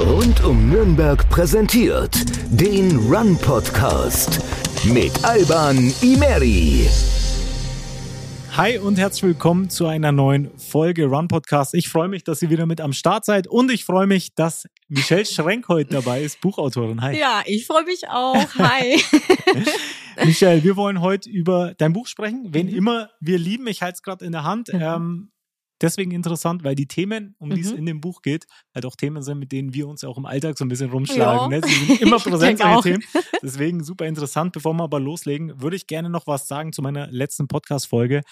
Rund um Nürnberg präsentiert den Run Podcast mit Alban Imeri. Hi und herzlich willkommen zu einer neuen Folge Run Podcast. Ich freue mich, dass ihr wieder mit am Start seid und ich freue mich, dass Michelle Schrenk heute dabei ist, Buchautorin. Hi. Ja, ich freue mich auch. Hi. Michelle, wir wollen heute über dein Buch sprechen. Wen mhm. immer wir lieben, ich halte es gerade in der Hand. Mhm. Ähm, deswegen interessant, weil die Themen, um die es mhm. in dem Buch geht, halt auch Themen sind, mit denen wir uns auch im Alltag so ein bisschen rumschlagen. Ja. Ne? Sie sind immer präsent, solche Themen. Deswegen super interessant. Bevor wir aber loslegen, würde ich gerne noch was sagen zu meiner letzten Podcast-Folge.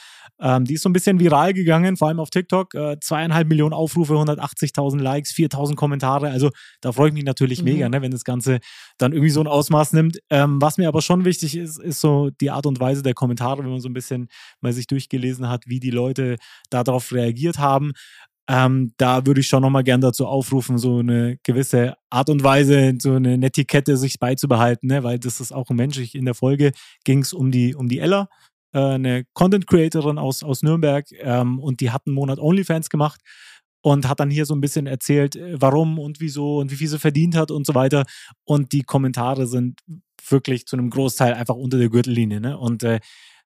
Ähm, die ist so ein bisschen viral gegangen, vor allem auf TikTok. Äh, zweieinhalb Millionen Aufrufe, 180.000 Likes, 4.000 Kommentare. Also da freue ich mich natürlich mhm. mega, ne, wenn das Ganze dann irgendwie so ein Ausmaß nimmt. Ähm, was mir aber schon wichtig ist, ist so die Art und Weise der Kommentare, wenn man so ein bisschen mal sich durchgelesen hat, wie die Leute darauf reagieren reagiert haben. Ähm, da würde ich schon nochmal gern dazu aufrufen, so eine gewisse Art und Weise, so eine Netiquette sich beizubehalten, ne? weil das ist auch menschlich. In der Folge ging es um die, um die Ella, äh, eine Content Creatorin aus, aus Nürnberg, ähm, und die hat einen Monat OnlyFans gemacht und hat dann hier so ein bisschen erzählt, äh, warum und wieso und wie viel sie verdient hat und so weiter. Und die Kommentare sind wirklich zu einem Großteil einfach unter der Gürtellinie. Ne? Und äh,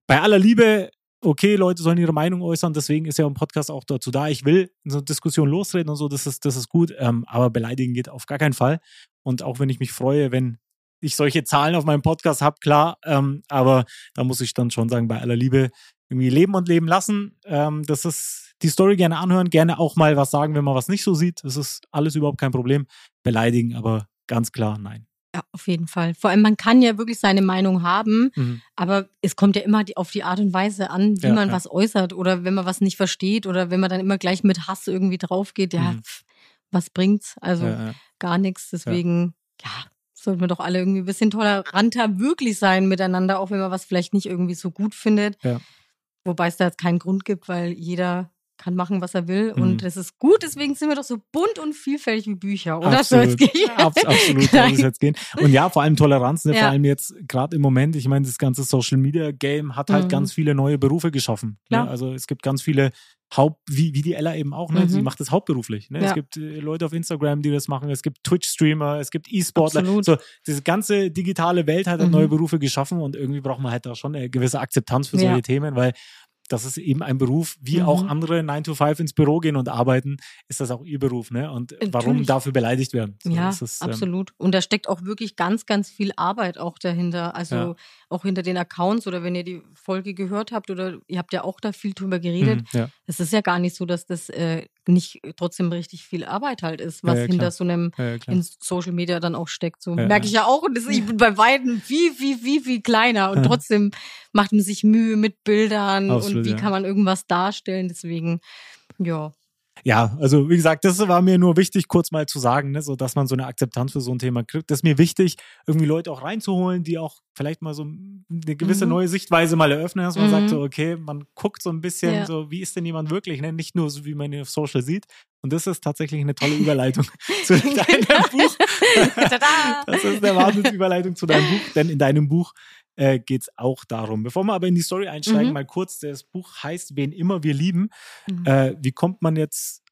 bei aller Liebe okay, Leute sollen ihre Meinung äußern, deswegen ist ja ein Podcast auch dazu da. Ich will in so eine Diskussion losreden und so, das ist, das ist gut, ähm, aber beleidigen geht auf gar keinen Fall. Und auch wenn ich mich freue, wenn ich solche Zahlen auf meinem Podcast habe, klar, ähm, aber da muss ich dann schon sagen, bei aller Liebe irgendwie leben und leben lassen. Ähm, das ist die Story gerne anhören, gerne auch mal was sagen, wenn man was nicht so sieht. Das ist alles überhaupt kein Problem. Beleidigen, aber ganz klar nein. Ja, auf jeden Fall. Vor allem, man kann ja wirklich seine Meinung haben, mhm. aber es kommt ja immer die, auf die Art und Weise an, wie ja, man ja. was äußert oder wenn man was nicht versteht oder wenn man dann immer gleich mit Hass irgendwie draufgeht, ja, mhm. was bringt's? Also ja, gar nichts. Deswegen, ja. sollten wir doch alle irgendwie ein bisschen toleranter wirklich sein miteinander, auch wenn man was vielleicht nicht irgendwie so gut findet. Wobei es da jetzt keinen Grund gibt, weil jeder kann machen, was er will. Mhm. Und es ist gut, deswegen sind wir doch so bunt und vielfältig wie Bücher, oder? Absolut, so Abs absolut soll es jetzt gehen. Und ja, vor allem Toleranz, ne? ja. vor allem jetzt gerade im Moment, ich meine, das ganze Social Media Game hat halt mhm. ganz viele neue Berufe geschaffen. Ne? Also es gibt ganz viele Haupt, wie, wie die Ella eben auch, ne? Mhm. sie macht das hauptberuflich. Ne? Ja. Es gibt äh, Leute auf Instagram, die das machen, es gibt Twitch-Streamer, es gibt E-Sportler. So, diese ganze digitale Welt hat halt mhm. neue Berufe geschaffen und irgendwie braucht man halt da schon eine gewisse Akzeptanz für solche ja. Themen, weil das ist eben ein Beruf, wie mhm. auch andere 9 to 5 ins Büro gehen und arbeiten, ist das auch ihr Beruf, ne? Und Natürlich. warum dafür beleidigt werden? So, ja, ist, ähm, absolut. Und da steckt auch wirklich ganz, ganz viel Arbeit auch dahinter. Also ja. auch hinter den Accounts oder wenn ihr die Folge gehört habt oder ihr habt ja auch da viel drüber geredet. Mhm, ja. Es ist ja gar nicht so, dass das äh, nicht trotzdem richtig viel Arbeit halt ist, was ja, hinter so einem in Social Media dann auch steckt. So merke ich ja auch. Und das, ich bin bei Weitem viel, viel, viel, viel kleiner und trotzdem macht man sich Mühe mit Bildern Absolut, und wie kann man irgendwas darstellen. Deswegen, ja. Ja, also wie gesagt, das war mir nur wichtig, kurz mal zu sagen, ne, so dass man so eine Akzeptanz für so ein Thema kriegt. Das ist mir wichtig, irgendwie Leute auch reinzuholen, die auch vielleicht mal so eine gewisse mhm. neue Sichtweise mal eröffnen, dass man mhm. sagt, so, okay, man guckt so ein bisschen, ja. so, wie ist denn jemand wirklich, ne? Nicht nur so, wie man ihn auf Social sieht. Und das ist tatsächlich eine tolle Überleitung zu deinem Buch. das ist eine Wahnsinnsüberleitung zu deinem Buch, denn in deinem Buch äh, geht es auch darum. Bevor wir aber in die Story einsteigen, mhm. mal kurz, das Buch heißt Wen immer wir lieben. Mhm. Äh, wie kommt man jetzt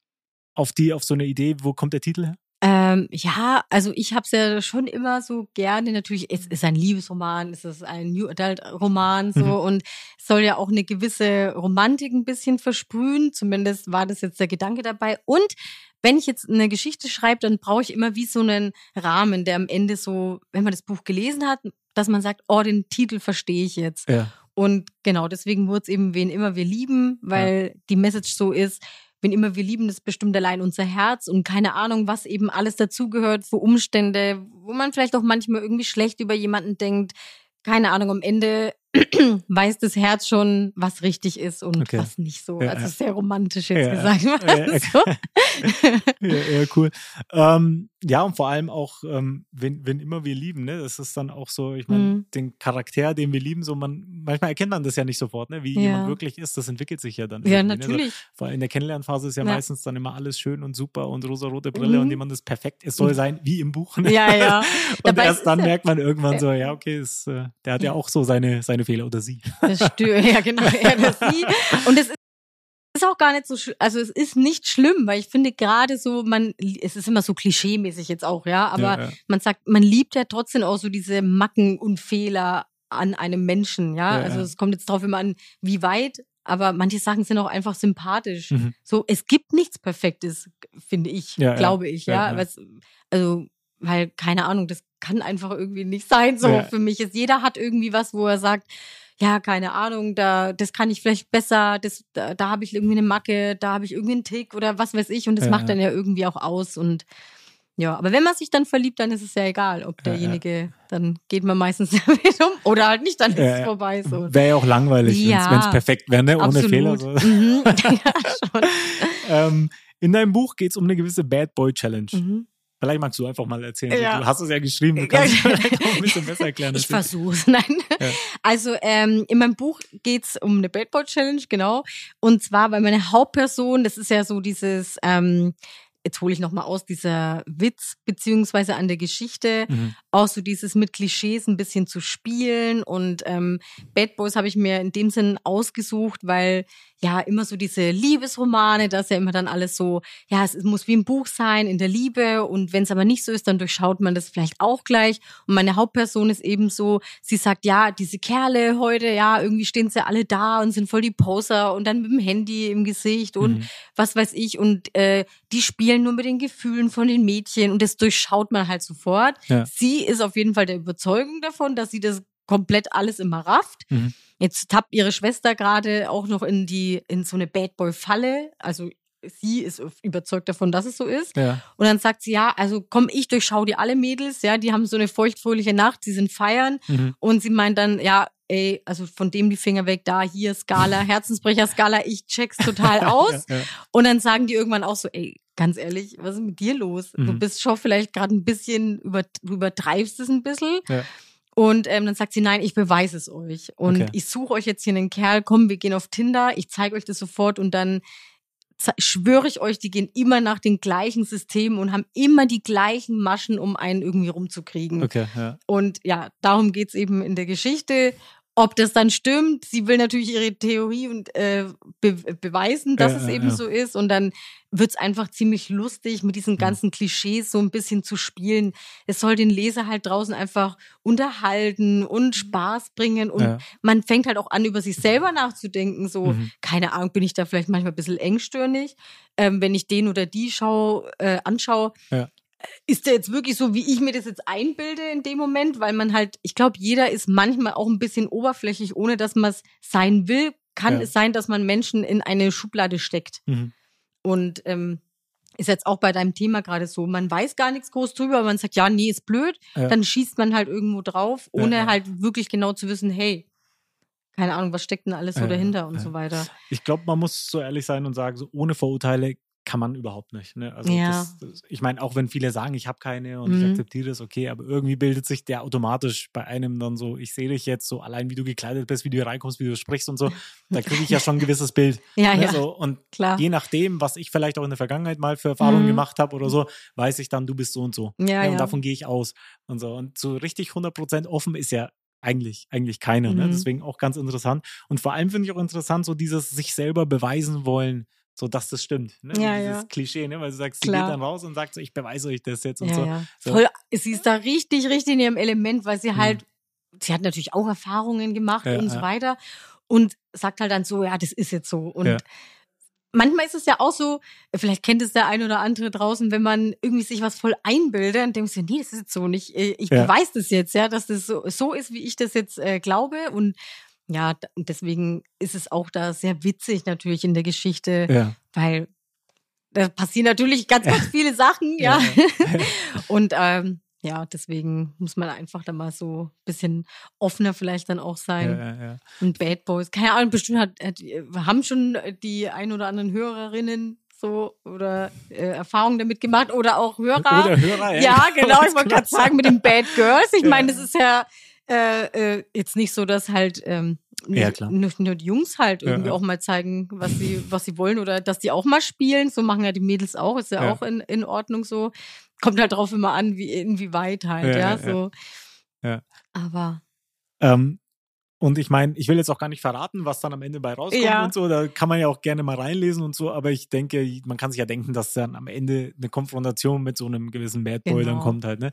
auf die, auf so eine Idee? Wo kommt der Titel her? Ähm, ja, also ich habe es ja schon immer so gerne. Natürlich, es ist ein Liebesroman, es ist ein New Adult Roman so mhm. und es soll ja auch eine gewisse Romantik ein bisschen versprühen. Zumindest war das jetzt der Gedanke dabei. Und wenn ich jetzt eine Geschichte schreibe, dann brauche ich immer wie so einen Rahmen, der am Ende so, wenn man das Buch gelesen hat, dass man sagt, oh, den Titel verstehe ich jetzt. Ja. Und genau, deswegen wurde es eben, wen immer wir lieben, weil ja. die Message so ist, wen immer wir lieben, das bestimmt allein unser Herz und keine Ahnung, was eben alles dazugehört für Umstände, wo man vielleicht auch manchmal irgendwie schlecht über jemanden denkt. Keine Ahnung, am Ende weiß das Herz schon, was richtig ist und okay. was nicht so. Ja, also sehr romantisch jetzt ja, gesagt. Ja, okay. so. ja, ja, cool. Ähm, ja, und vor allem auch, ähm, wenn, wenn immer wir lieben, ne, das ist dann auch so, ich meine, mhm. den Charakter, den wir lieben, so man, manchmal erkennt man das ja nicht sofort, ne, wie jemand wirklich ist, das entwickelt sich ja dann. Ja, natürlich. Ne? So, vor allem in der Kennenlernphase ist ja, meistens dann immer alles schön und super und rosa-rote Brille mhm. und jemand ist perfekt. Es soll mhm. sein wie im Buch. Ne? Ja, ja. und Dabei erst dann merkt man irgendwann so, ja, okay, ist, äh, der hat ja auch so seine, seine Fehler oder sie. Das stimmt, ja genau, er oder sie. Und es ist auch gar nicht so, also es ist nicht schlimm, weil ich finde gerade so, man, es ist immer so klischeemäßig jetzt auch, ja, aber Ja, ja. man sagt, man liebt ja trotzdem auch so diese Macken und Fehler an einem Menschen, ja. Ja, also es kommt jetzt drauf immer an, wie weit, aber manche Sachen sind auch einfach sympathisch. Mhm. So, es gibt nichts Perfektes, finde ich, glaube ich, Ja. Was, also, weil, keine Ahnung, das kann einfach irgendwie nicht sein, so für mich ist. Jeder hat irgendwie was, wo er sagt, ja, keine Ahnung, da, das kann ich vielleicht besser, das, da, da habe ich irgendwie eine Macke, da habe ich irgendwie einen Tick oder was weiß ich und das Ja, macht ja. dann ja irgendwie auch aus und ja, aber wenn man sich dann verliebt, dann ist es ja egal, ob Ja, ja. derjenige, dann geht man meistens damit um oder halt nicht, dann ist Ja, es ja. vorbei. So. Wäre ja auch langweilig, Ja. wenn es perfekt wäre, ne? ohne Absolut. Fehler. So. Mhm. ja. Ähm, in deinem Buch geht es um eine gewisse Bad Boy Challenge. Mhm. Vielleicht magst du einfach mal erzählen. Ja. Du hast es ja geschrieben, du Ja. kannst es vielleicht auch ein bisschen besser erklären. Ich versuch's, nein. Ja. Also ähm, in meinem Buch geht's um eine Boy Challenge, genau. Und zwar, weil meine Hauptperson, das ist ja so dieses, ähm, jetzt hole ich nochmal aus, dieser Witz beziehungsweise an der Geschichte, Mhm. auch so dieses mit Klischees ein bisschen zu spielen. Und ähm, Bad Boys habe ich mir in dem Sinn ausgesucht, weil ja immer so diese Liebesromane, das ist ja immer dann alles so, ja, es muss wie ein Buch sein in der Liebe. Und wenn es aber nicht so ist, dann durchschaut man das vielleicht auch gleich. Und meine Hauptperson ist eben so, sie sagt, ja, diese Kerle heute, ja, irgendwie stehen sie alle da und sind voll die Poser und dann mit dem Handy im Gesicht und Mhm. was weiß ich. Und äh, die spielen nur mit den Gefühlen von den Mädchen und das durchschaut man halt sofort. Ja. Sie ist auf jeden Fall der Überzeugung davon, dass sie das komplett alles immer rafft. Mhm. Jetzt tappt ihre Schwester gerade auch noch in die in so eine Bad Boy Falle. Also sie ist überzeugt davon, dass es so ist. Ja. Und dann sagt sie, ja, also komm, ich durchschau die alle Mädels, ja, die haben so eine feuchtfröhliche Nacht, sie sind feiern. Mhm. Und sie meint dann, ja, ey, also von dem die Finger weg, da, hier, Skala, Herzensbrecher-Skala, ich check's total aus. Ja, ja. Und dann sagen die irgendwann auch so, ey, ganz ehrlich, was ist mit dir los? Du Mhm. bist schon vielleicht gerade ein bisschen, über, du übertreibst es ein bisschen. Ja. Und ähm, dann sagt sie, nein, ich beweise es euch. Und Okay. ich suche euch jetzt hier einen Kerl, komm, wir gehen auf Tinder, ich zeige euch das sofort und dann schwöre ich euch, die gehen immer nach den gleichen Systemen und haben immer die gleichen Maschen, um einen irgendwie rumzukriegen. Okay, ja. Und ja, darum geht's eben in der Geschichte. Ob das dann stimmt, sie will natürlich ihre Theorie und äh, be beweisen, dass Ja, es eben ja. so ist. Und dann wird's einfach ziemlich lustig, mit diesen ganzen Klischees so ein bisschen zu spielen. Es soll den Leser halt draußen einfach unterhalten und Spaß bringen. Und Ja. man fängt halt auch an, über sich selber nachzudenken. So, Mhm. keine Ahnung, bin ich da vielleicht manchmal ein bisschen engstirnig, ähm, wenn ich den oder die schau, äh, anschaue. Ja. Ist der jetzt wirklich so, wie ich mir das jetzt einbilde in dem Moment? Weil man halt, ich glaube, jeder ist manchmal auch ein bisschen oberflächlich, ohne dass man es sein will. Kann Ja. es sein, dass man Menschen in eine Schublade steckt. Mhm. Und ähm, ist jetzt auch bei deinem Thema gerade so. Man weiß gar nichts groß drüber, aber man sagt, ja, nee, ist blöd. Ja. Dann schießt man halt irgendwo drauf, ohne ja. halt wirklich genau zu wissen, hey, keine Ahnung, was steckt denn alles so dahinter und so weiter. Ich glaube, man muss so ehrlich sein und sagen, so ohne Vorurteile kann man überhaupt nicht. Ne? Also Ja. das, das, ich meine, auch wenn viele sagen, ich habe keine und ich Mhm. akzeptiere das, okay, aber irgendwie bildet sich der automatisch bei einem dann so, ich sehe dich jetzt so allein, wie du gekleidet bist, wie du hier reinkommst, wie du sprichst und so, da kriege ich ja schon ein gewisses Bild. Ja, ne? ja, So, und klar. je nachdem, was ich vielleicht auch in der Vergangenheit mal für Erfahrungen Mhm. gemacht habe oder so, weiß ich dann, du bist so und so. Ja, Ne? ja. Und davon gehe ich aus. Und so. Und so richtig 100% offen ist ja eigentlich, eigentlich keiner. Ne? Mhm. Deswegen auch ganz interessant. Und vor allem finde ich auch interessant, so dieses sich selber beweisen wollen, so dass das stimmt. Ne? Ja, dieses ja. Klischee, ne? weil du sagst, sie Klar. geht dann raus und sagt so, ich beweise euch das jetzt und ja, so. ja. so. Voll, sie ist da richtig, richtig in ihrem Element, weil sie halt, sie hat natürlich auch Erfahrungen gemacht Ja, und so weiter und sagt halt dann so, ja, das ist jetzt so. Und manchmal ist es ja auch so, vielleicht kennt es der ein oder andere draußen, wenn man irgendwie sich was voll einbildet und denkt, nee, das ist jetzt so nicht, ich ich beweise das jetzt, ja, dass das so, so ist, wie ich das jetzt äh, glaube und ja, deswegen ist es auch da sehr witzig natürlich in der Geschichte, Ja. weil da passieren natürlich ganz, ganz viele Sachen, ja. Und ähm, ja, deswegen muss man einfach da mal so ein bisschen offener vielleicht dann auch Ja, sein. ja, ja. Und Bad Boys, keine Ahnung, bestimmt hat, hat, haben schon die ein oder anderen Hörerinnen so oder äh, Erfahrungen damit gemacht oder auch Hörer. Oder Hörer, ja. Ja, genau, ich wollte gerade sagen mit den Bad Girls. Ich Ja. meine, das ist ja äh, äh, jetzt nicht so, dass halt ähm, Ja, nur, nur die Jungs halt irgendwie ja. auch mal zeigen, was sie, was sie wollen oder dass die auch mal spielen. So machen ja die Mädels auch, ist ja, auch in, in Ordnung so. Kommt halt drauf immer an, wie inwieweit halt, ja. so. Ja. Aber Ähm, Und ich meine, ich will jetzt auch gar nicht verraten, was dann am Ende bei rauskommt Ja. und so. Da kann man ja auch gerne mal reinlesen und so. Aber ich denke, man kann sich ja denken, dass dann am Ende eine Konfrontation mit so einem gewissen Bad Boy dann Genau. kommt halt. Ne?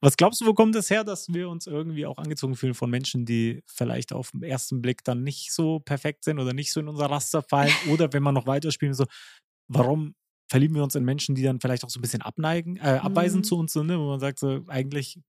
Was glaubst du, wo kommt es her, dass wir uns irgendwie auch angezogen fühlen von Menschen, die vielleicht auf den ersten Blick dann nicht so perfekt sind oder nicht so in unser Raster fallen? Oder wenn man noch weiterspielen, so, warum verlieben wir uns in Menschen, die dann vielleicht auch so ein bisschen abneigen, äh, abweisen Mhm. zu uns, so, ne? wo man sagt, so, eigentlich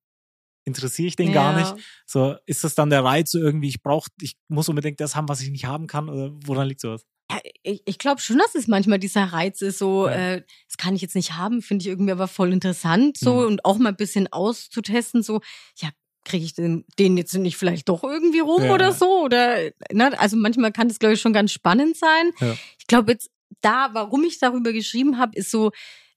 interessiere ich den gar Ja. nicht. So, ist das dann der Reiz so irgendwie, ich brauche, ich muss unbedingt das haben, was ich nicht haben kann? Oder woran liegt sowas? Ja, ich, ich glaube schon, dass es manchmal dieser Reiz ist, so, Ja. äh, das kann ich jetzt nicht haben, finde ich irgendwie aber voll interessant, so, Mhm. und auch mal ein bisschen auszutesten, so, ja, kriege ich den, den jetzt nicht vielleicht doch irgendwie rum Ja. oder so? Oder, ne, also manchmal kann das, glaube ich, schon ganz spannend sein. Ich glaube jetzt, da, warum ich darüber geschrieben habe, ist so,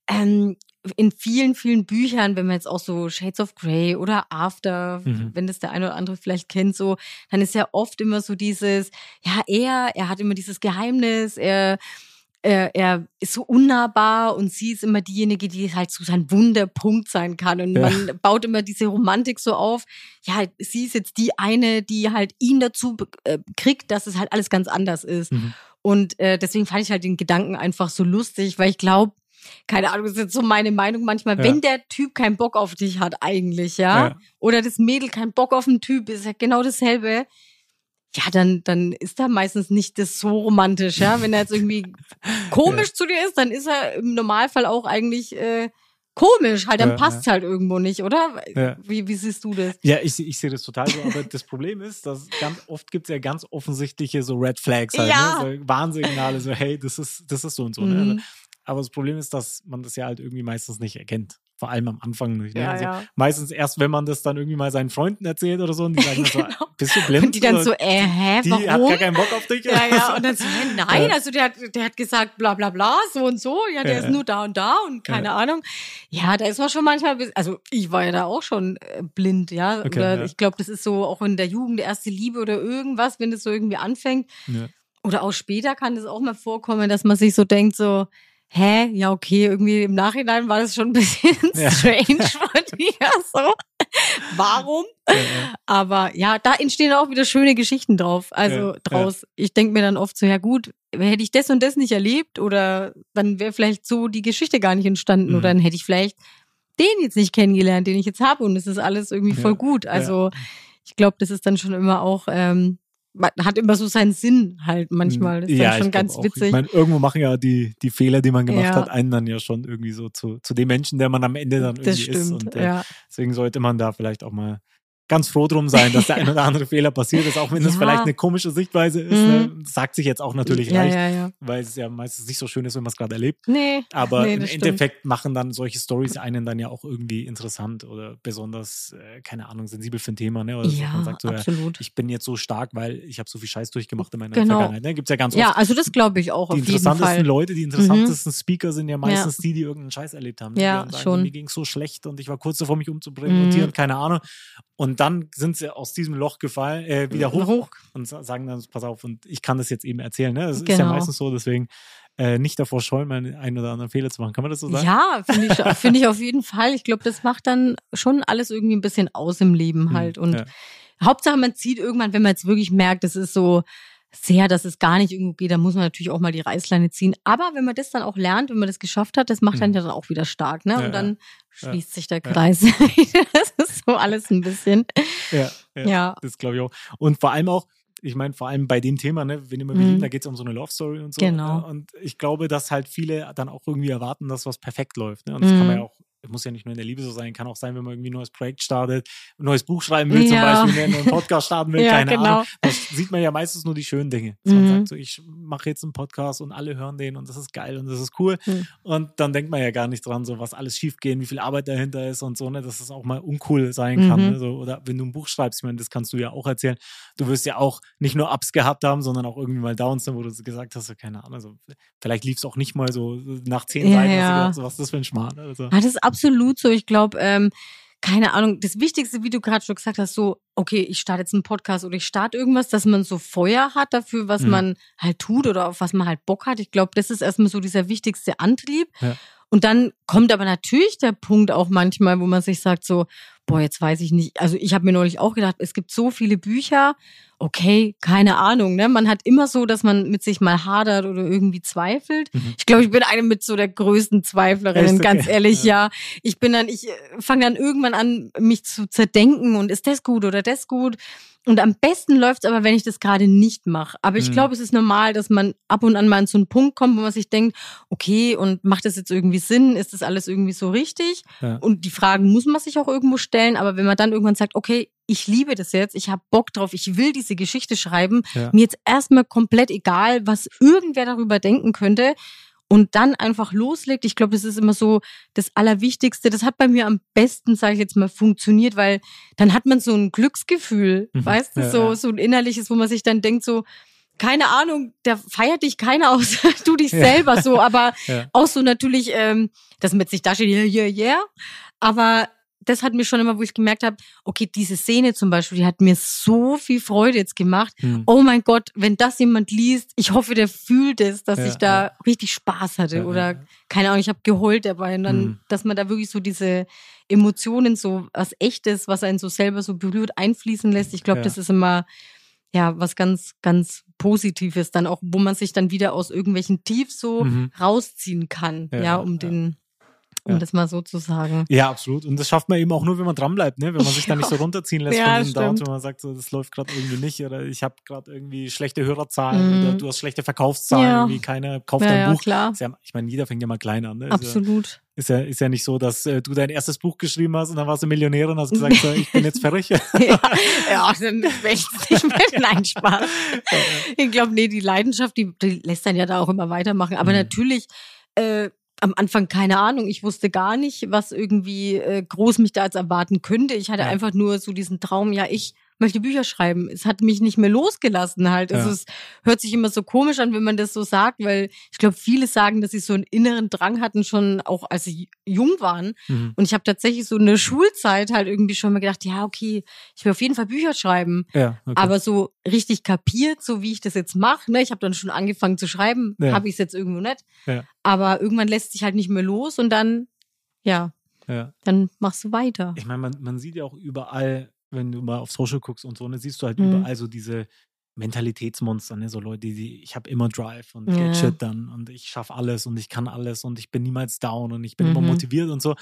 ähm, in vielen, vielen Büchern, wenn man jetzt auch so Shades of Grey oder After, Mhm. wenn das der eine oder andere vielleicht kennt, so, dann ist ja oft immer so dieses, ja, er, er hat immer dieses Geheimnis, er, er, er ist so unnahbar und sie ist immer diejenige, die halt so sein Wunderpunkt sein kann. Und Ja. man baut immer diese Romantik so auf. Ja, sie ist jetzt die eine, die halt ihn dazu äh, kriegt, dass es halt alles ganz anders ist. Mhm. Und äh, deswegen fand ich halt den Gedanken einfach so lustig, weil ich glaube, keine Ahnung, das ist jetzt so meine Meinung manchmal, Ja. wenn der Typ keinen Bock auf dich hat eigentlich, ja, Ja. oder das Mädel keinen Bock auf den Typ, ist ja genau dasselbe. Ja, dann, dann ist da meistens nicht das so romantisch, ja. Wenn er jetzt irgendwie komisch zu dir ist, dann ist er im Normalfall auch eigentlich äh, komisch. Halt, dann Ja, passt's halt irgendwo nicht, oder? Ja. Wie, wie siehst du das? Ja, ich, ich sehe das total so, aber das Problem ist, dass ganz oft gibt es ja ganz offensichtliche so Red Flags halt, Ja. ne? so Warnsignale, so hey, das ist, das ist so und so. Ne? Mhm. Also, aber das Problem ist, dass man das ja halt irgendwie meistens nicht erkennt. Vor allem am Anfang nicht. Ne? Ja, also ja. Meistens erst, wenn man das dann irgendwie mal seinen Freunden erzählt oder so und die sagen Genau. so, bist du blind? Und die dann Oder so, äh, hä, die hat warum? gar keinen Bock auf dich. Ja, ja, und dann so, hä, nein, also der hat, der hat gesagt, bla bla bla, so und so, ja, der Ja, ist nur da und da und keine Ahnung. Ja, da ist man schon manchmal, also ich war ja da auch schon äh, blind, ja. Okay, oder ich glaube, das ist so auch in der Jugend, erste Liebe oder irgendwas, wenn das so irgendwie anfängt. Oder auch später kann das auch mal vorkommen, dass man sich so denkt, so, hä, ja, okay, irgendwie im Nachhinein war das schon ein bisschen Ja. strange von dir, so. Warum? Ja, ja. Aber ja, da entstehen auch wieder schöne Geschichten drauf. Also draus. Ich denke mir dann oft so, ja gut, hätte ich das und das nicht erlebt oder dann wäre vielleicht so die Geschichte gar nicht entstanden Mhm. oder dann hätte ich vielleicht den jetzt nicht kennengelernt, den ich jetzt habe und es ist alles irgendwie voll gut. Also ich glaube, das ist dann schon immer auch, ähm, man hat immer so seinen Sinn halt manchmal. Das ist ja, schon ganz auch. witzig. Ich meine, irgendwo machen ja die, die Fehler, die man gemacht Ja. hat, einen dann ja schon irgendwie so zu, zu dem Menschen, der man am Ende dann irgendwie ist. stimmt, Und äh, ja. deswegen sollte man da vielleicht auch mal ganz froh drum sein, dass der ein oder andere Fehler passiert ist, auch wenn das Ja. vielleicht eine komische Sichtweise ist. Mhm. Ne? Sagt sich jetzt auch natürlich ja, leicht, ja, weil es ja meistens nicht so schön ist, wenn man es gerade erlebt. Nee. Aber nee, im stimmt. Endeffekt machen dann solche Stories einen dann ja auch irgendwie interessant oder besonders, äh, keine Ahnung, sensibel für ein Thema. Ne? Oder Ja, man sagt so, absolut. ich bin jetzt so stark, weil ich habe so viel Scheiß durchgemacht in meiner Genau. Vergangenheit. Ne? Gibt ja ganz oft Ja, also das glaube ich auch die auf jeden interessantesten Fall. Mhm. Leute, die interessantesten Speaker sind ja meistens die, die irgendeinen Scheiß erlebt haben. ne? Ja, sagen, schon. Mir ging so schlecht und ich war kurz davor, mich umzubringen und Mhm. hier und keine Ahnung. Und dann sind sie aus diesem Loch gefallen, äh, wieder hoch, Hoch. und sa- sagen dann, pass auf, und ich kann das jetzt eben erzählen. Ne? Das ist ja Genau. meistens so, deswegen äh, nicht davor scheuen, mal einen oder anderen Fehler zu machen. Kann man das so sagen? Ja, finde ich, finde ich auf jeden Fall. Ich glaube, das macht dann schon alles irgendwie ein bisschen aus im Leben halt. Und ja. Hauptsache, man zieht irgendwann, wenn man jetzt wirklich merkt, es ist so sehr, dass es gar nicht irgendwo geht, dann muss man natürlich auch mal die Reißleine ziehen. Aber wenn man das dann auch lernt, wenn man das geschafft hat, das macht dann Mhm. ja dann auch wieder stark, ne? Ja, Und dann ja. schließt sich der. Kreis. das ist so alles ein bisschen. Ja, ja, das glaube ich auch. Und vor allem auch, ich meine, vor allem bei dem Thema, ne, wenn immer wir Mhm. lieben, da geht es um so eine Love Story und so. Genau. Ne? Und ich glaube, dass halt viele dann auch irgendwie erwarten, dass was perfekt läuft. Ne? Und das kann man Mhm. ja auch, muss ja nicht nur in der Liebe so sein, kann auch sein, wenn man irgendwie ein neues Projekt startet, ein neues Buch schreiben will, Ja. zum Beispiel, ne, einen Podcast starten will, Ja, keine genau. Ahnung. Da sieht man ja meistens nur die schönen Dinge. Dass man Mhm. sagt so, ich mache jetzt einen Podcast und alle hören den und das ist geil und das ist cool. Mhm. Und dann denkt man ja gar nicht dran, so was alles schiefgehen, wie viel Arbeit dahinter ist und so, ne, dass es auch mal uncool sein kann. Mhm. Ne? So, oder wenn du ein Buch schreibst, ich meine, das kannst du ja auch erzählen. Du wirst ja auch nicht nur Ups gehabt haben, sondern auch irgendwie mal Downs, ne, wo du gesagt hast, so, keine Ahnung, so, vielleicht lief es auch nicht mal so nach zehn Ja, Seiten, ja. gedacht, so, was ist das für ein Schmarrn. Also, Ah, das ist absolut so. Ich glaube, ähm, keine Ahnung, das Wichtigste, wie du gerade schon gesagt hast, so, okay, ich starte jetzt einen Podcast oder ich starte irgendwas, dass man so Feuer hat dafür, was Mhm. man halt tut oder auf was man halt Bock hat. Ich glaube, das ist erstmal so dieser wichtigste Antrieb. Ja. Und dann kommt aber natürlich der Punkt auch manchmal, wo man sich sagt so, boah, jetzt weiß ich nicht. Also ich habe mir neulich auch gedacht, es gibt so viele Bücher. Okay, keine Ahnung. Ne? Man hat immer so, dass man mit sich mal hadert oder irgendwie zweifelt. Mhm. Ich glaube, ich bin eine mit so der größten Zweiflerinnen, okay. ganz ehrlich. Ja. ja, ich bin dann, ich äh, fange dann irgendwann an, mich zu zerdenken und ist das gut oder das gut? Und am besten läuft's aber, wenn ich das gerade nicht mache. Aber ich mhm. glaube, es ist normal, dass man ab und an mal an so einen Punkt kommt, wo man sich denkt, okay, und macht das jetzt irgendwie Sinn? Ist das alles irgendwie so richtig? Ja. Und die Fragen muss man sich auch irgendwo stellen. Aber wenn man dann irgendwann sagt, okay, ich liebe das jetzt, ich habe Bock drauf, ich will diese Geschichte schreiben, ja. mir jetzt erstmal komplett egal, was irgendwer darüber denken könnte, und dann einfach loslegt. Ich glaube, das ist immer so das Allerwichtigste. Das hat bei mir am besten, sage ich jetzt mal, funktioniert, weil dann hat man so ein Glücksgefühl, mhm. weißt du, ja, so, ja. so ein innerliches, wo man sich dann denkt, so, keine Ahnung, da feiert dich keiner aus, du dich ja. selber so, aber auch so natürlich, ähm, dass mit sich da steht, yeah, yeah, yeah. Aber das hat mir schon immer, wo ich gemerkt habe, okay, diese Szene zum Beispiel, die hat mir so viel Freude jetzt gemacht. Mhm. Oh mein Gott, wenn das jemand liest, ich hoffe, der fühlt es, dass ja, ich da ja. richtig Spaß hatte ja, oder keine Ahnung, ich habe geheult dabei und dann, mhm. dass man da wirklich so diese Emotionen, so was Echtes, was einen so selber so berührt, einfließen lässt. Ich glaube, das ist immer ja was ganz, ganz Positives dann auch, wo man sich dann wieder aus irgendwelchen Tiefs so mhm. rausziehen kann, ja, um den um ja. das mal so zu sagen. Ja, absolut. Und das schafft man eben auch nur, wenn man dranbleibt, ne? wenn man sich ja. da nicht so runterziehen lässt ja, von diesem Downs, wenn man sagt, so, das läuft gerade irgendwie nicht oder ich habe gerade irgendwie schlechte Hörerzahlen mhm. oder du hast schlechte Verkaufszahlen, ja. irgendwie keiner kauft dein Buch. Klar. Ja, ich meine, jeder fängt ja mal klein an. Ne? Absolut. Ist ja, ist ja nicht so, dass äh, du dein erstes Buch geschrieben hast und dann warst du Millionär und hast gesagt, so, ich bin jetzt fertig. ja, ja dann wäre ich nicht mehr. Nein, Spaß. Ich glaube, nee, die Leidenschaft, die, die lässt dann ja da auch immer weitermachen. Aber mhm. natürlich äh, am Anfang keine Ahnung. Ich wusste gar nicht, was irgendwie äh, groß mich da jetzt erwarten könnte. Ich hatte ja. einfach nur so diesen Traum, ja, ich möchte Bücher schreiben. Es hat mich nicht mehr losgelassen halt. Ja. Also es hört sich immer so komisch an, wenn man das so sagt, weil ich glaube, viele sagen, dass sie so einen inneren Drang hatten, schon auch als sie jung waren. Mhm. Und ich habe tatsächlich so eine Schulzeit halt irgendwie schon mal gedacht, ja, okay, ich will auf jeden Fall Bücher schreiben. Ja, okay. Aber so richtig kapiert, so wie ich das jetzt mache, ne? ich habe dann schon angefangen zu schreiben, ja. habe ich es jetzt irgendwo nicht. Ja. Aber irgendwann lässt sich halt nicht mehr los und dann, ja, ja. dann machst du weiter. Ich meine, man, man sieht ja auch überall wenn du mal auf Social guckst und so, dann siehst du halt mhm. überall so diese Mentalitätsmonster, ne? so Leute, die, ich habe immer Drive und ja. shit dann und ich schaffe alles und ich kann alles und ich bin niemals down und ich bin mhm. immer motiviert und so.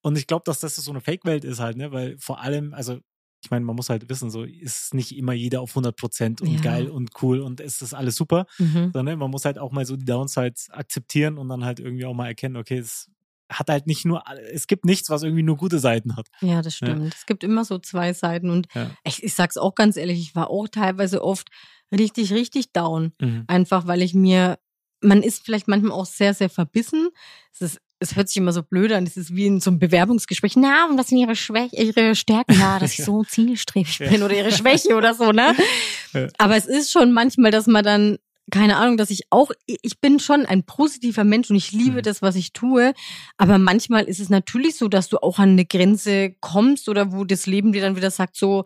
Und ich glaube, dass das so eine Fake-Welt ist halt, ne? weil vor allem, also ich meine, man muss halt wissen, so ist nicht immer jeder auf 100 Prozent und ja. geil und cool und es ist alles super, mhm. sondern man muss halt auch mal so die Downsides akzeptieren und dann halt irgendwie auch mal erkennen, okay, es hat halt nicht nur, es gibt nichts, was irgendwie nur gute Seiten hat. Ja, das stimmt. Ja. Es gibt immer so zwei Seiten und ja. ich, ich sag's auch ganz ehrlich, ich war auch teilweise oft richtig, richtig down. Mhm. Einfach weil ich mir, man ist vielleicht manchmal auch sehr, sehr verbissen. Es ist es hört sich immer so blöd an, es ist wie in so einem Bewerbungsgespräch. Na, und was sind ihre Schwäche, ihre Stärken? Ja, dass ich so zielstrebig bin oder ihre Schwäche oder so, ne? Aber es ist schon manchmal, dass man dann keine Ahnung, dass ich auch, ich bin schon ein positiver Mensch und ich liebe mhm. das, was ich tue. Aber manchmal ist es natürlich so, dass du auch an eine Grenze kommst oder wo das Leben dir dann wieder sagt, so,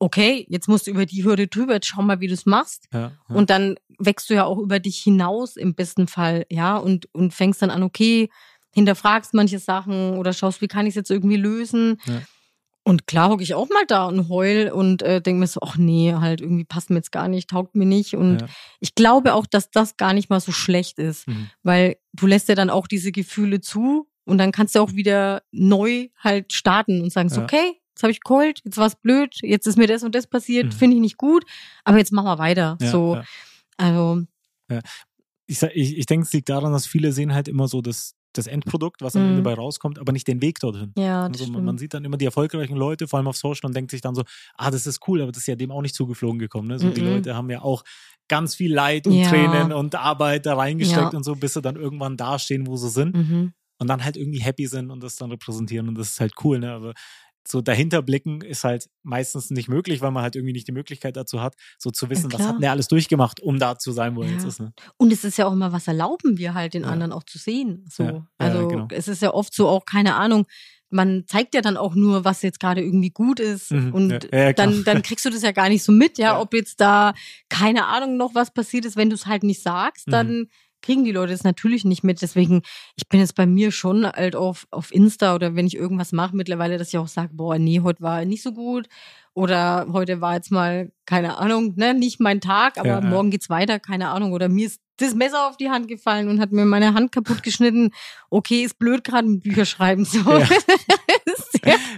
okay, jetzt musst du über die Hürde drüber, jetzt schau mal, wie du es machst. Ja, ja. Und dann wächst du ja auch über dich hinaus im besten Fall, ja, und, und fängst dann an, okay, hinterfragst manche Sachen oder schaust, wie kann ich es jetzt irgendwie lösen. Ja. Und klar hocke ich auch mal da und heul und äh, denke mir so, ach nee, halt irgendwie passt mir jetzt gar nicht, taugt mir nicht. Und ja. ich glaube auch, dass das gar nicht mal so schlecht ist, mhm. weil du lässt ja dann auch diese Gefühle zu und dann kannst du auch wieder neu halt starten und sagen, ja. so, okay, jetzt habe ich geheult, jetzt war es blöd, jetzt ist mir das und das passiert, mhm. finde ich nicht gut, aber jetzt machen wir weiter. Ja, so, also. Ich, ich, ich denke, es liegt daran, dass viele sehen halt immer so das, das Endprodukt, was am Ende mhm. dabei rauskommt, aber nicht den Weg dorthin. Ja, also man, man, sieht dann immer die erfolgreichen Leute, vor allem auf Social, und denkt sich dann so, ah, das ist cool, aber das ist ja dem auch nicht zugeflogen gekommen. Ne? So, mhm. Die Leute haben ja auch ganz viel Leid und ja. Tränen und Arbeit da reingesteckt ja. und so, bis sie dann irgendwann dastehen, wo sie sind. Mhm. Und dann halt irgendwie happy sind und das dann repräsentieren und das ist halt cool, ne? Aber so dahinter blicken ist halt meistens nicht möglich, weil man halt irgendwie nicht die Möglichkeit dazu hat, so zu wissen, ja, was hat der alles durchgemacht, um da zu sein, wo ja. er jetzt ist. Ne? Und es ist ja auch immer, was erlauben wir halt den ja. anderen auch zu sehen. So. also genau. es ist ja oft so auch, keine Ahnung, man zeigt ja dann auch nur, was jetzt gerade irgendwie gut ist. Mhm, und ja, dann, dann kriegst du das ja gar nicht so mit, ja, ob jetzt da, keine Ahnung, noch was passiert ist, wenn du es halt nicht sagst, dann mhm kriegen die Leute es natürlich nicht mit. Deswegen, ich bin jetzt bei mir schon halt auf, auf Insta oder wenn ich irgendwas mache mittlerweile, dass ich auch sage, boah, nee, heute war nicht so gut. Oder heute war jetzt mal, keine Ahnung, ne, nicht mein Tag, aber Ja, morgen geht's weiter, keine Ahnung. Oder mir ist das Messer auf die Hand gefallen und hat mir meine Hand kaputt geschnitten. Okay, ist blöd gerade mit Bücher schreiben. So. Ja.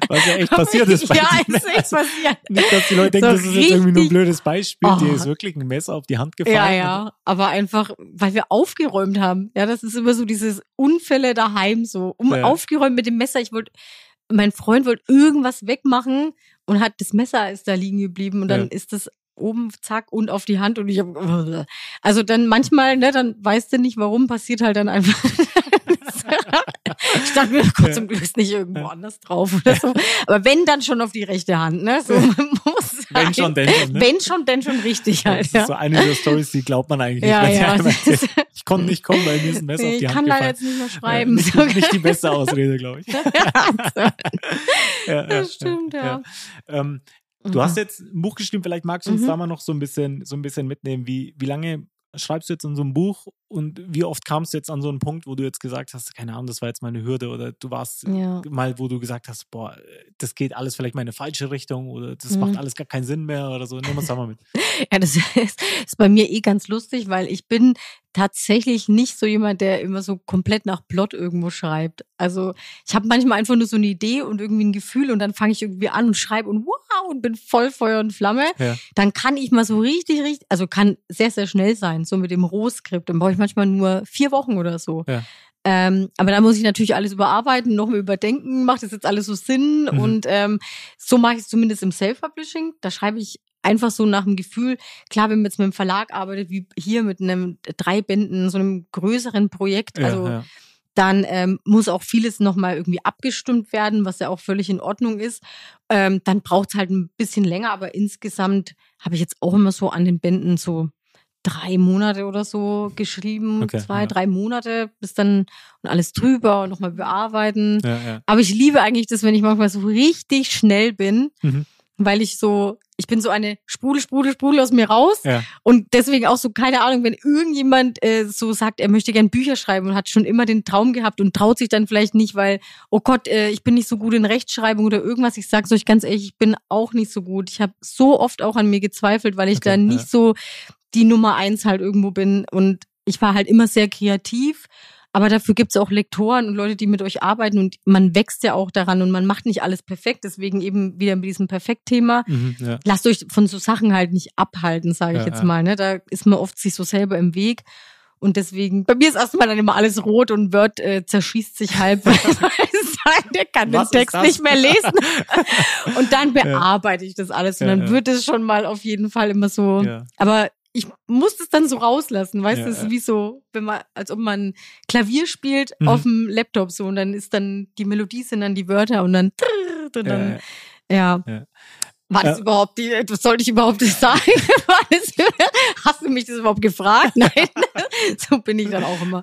Was ja echt passiert ist bei Ja, ist echt passiert. Nicht, dass die Leute denken, So das ist jetzt irgendwie nur ein blödes Beispiel. Oh. Dir ist wirklich ein Messer auf die Hand gefallen. Ja, ja, aber einfach, weil wir aufgeräumt haben. Ja, das ist immer so dieses Unfälle daheim so. Um Ja. aufgeräumt mit dem Messer. Ich wollte, mein Freund wollte irgendwas wegmachen und hat das Messer ist da liegen geblieben und dann Ja. ist das oben zack und auf die Hand und ich habe also dann manchmal ne dann weißt du nicht warum passiert halt dann einfach ich dachte mir Gott zum Glück ist nicht irgendwo anders drauf oder so aber wenn dann schon auf die rechte Hand ne so muss Wenn sein. schon, denn schon, ne? wenn schon denn schon richtig Das halt ist ja so eine dieser Stories, die glaubt man eigentlich Ja, nicht. ja, das ist- Ich konnte nicht kommen, weil mir ist ein Messer auf Nee, die ich Hand kann leider jetzt nicht mehr schreiben. nicht, nicht die beste Ausrede, glaube ich. Ja, ja, Das stimmt, ja. Ähm, du hast jetzt ein Buch geschrieben, vielleicht magst du uns Mhm. da mal noch so ein bisschen, so ein bisschen mitnehmen. Wie, wie lange schreibst du jetzt in so einem Buch und wie oft kamst du jetzt an so einen Punkt, wo du jetzt gesagt hast, keine Ahnung, das war jetzt meine Hürde oder du warst Ja. mal, wo du gesagt hast, boah, das geht alles vielleicht mal in eine falsche Richtung oder das Mhm. macht alles gar keinen Sinn mehr oder so. Nimm uns da mal mit. Ja, das ist, ist bei mir eh ganz lustig, weil ich bin tatsächlich nicht so jemand, der immer so komplett nach Plot irgendwo schreibt. Also ich habe manchmal einfach nur so eine Idee und irgendwie ein Gefühl und dann fange ich irgendwie an und schreibe und wow und bin voll Feuer und Flamme. Ja. Dann kann ich mal so richtig, richtig, also kann sehr, sehr schnell sein, so mit dem Rohskript. Dann brauche ich manchmal nur vier Wochen oder so. Ja. Ähm, aber da muss ich natürlich alles überarbeiten, nochmal überdenken, macht das jetzt alles so Sinn? Mhm. Und ähm, so mache ich es zumindest im Self-Publishing. Da schreibe ich einfach so nach dem Gefühl, klar, wenn man jetzt mit einem Verlag arbeitet, wie hier mit einem drei Bänden, so einem größeren Projekt, Ja, also ja. dann ähm, muss auch vieles nochmal irgendwie abgestimmt werden, was ja auch völlig in Ordnung ist. Ähm, dann braucht es halt ein bisschen länger, aber insgesamt habe ich jetzt auch immer so an den Bänden so drei Monate oder so geschrieben, Okay, zwei, ja. drei Monate, bis dann und alles drüber und nochmal bearbeiten. Ja, ja. Aber ich liebe eigentlich das, wenn ich manchmal so richtig schnell bin, Mhm. weil ich so, ich bin so eine Sprudel, Sprudel, Sprudel aus mir raus. Ja. Und deswegen auch so, keine Ahnung, wenn irgendjemand äh, so sagt, er möchte gern Bücher schreiben und hat schon immer den Traum gehabt und traut sich dann vielleicht nicht, weil, oh Gott, äh, ich bin nicht so gut in Rechtschreibung oder irgendwas. Ich sage euch ganz ehrlich, ich bin auch nicht so gut. Ich habe so oft auch an mir gezweifelt, weil ich Okay, da nicht ja. so die Nummer eins halt irgendwo bin. Und ich war halt immer sehr kreativ. Aber dafür gibt's auch Lektoren und Leute, die mit euch arbeiten und man wächst ja auch daran und man macht nicht alles perfekt. Deswegen eben wieder mit diesem Perfekt-Thema. Mhm, ja. Lasst euch von so Sachen halt nicht abhalten, sage ich Ja, jetzt ja. mal. Ne? Da ist man oft sich so selber im Weg. Und deswegen, bei mir ist erstmal dann immer alles rot und Word äh, zerschießt sich halb, es der kann Was den Text nicht mehr lesen. und dann bearbeite ich das alles und Ja, dann ja. wird es schon mal auf jeden Fall immer so. Ja. Aber ich muss es dann so rauslassen, weißt Ja, du, es ja. ist wie so, wenn man, als ob man Klavier spielt Mhm. auf dem Laptop so und dann ist dann, die Melodie sind dann die Wörter und dann, und Ja, dann ja. ja. Ja. War das Ja. überhaupt die, was sollte ich überhaupt sagen? Das, hast du mich das überhaupt gefragt? Nein. so bin ich dann auch immer.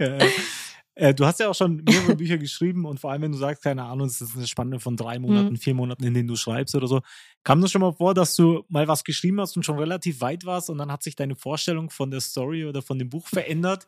Äh, Du hast ja auch schon mehrere Bücher geschrieben und vor allem, wenn du sagst, keine Ahnung, es ist eine Spanne von drei Monaten, Mhm. vier Monaten, in denen du schreibst oder so. Kam das schon mal vor, dass du mal was geschrieben hast und schon relativ weit warst und dann hat sich deine Vorstellung von der Story oder von dem Buch verändert?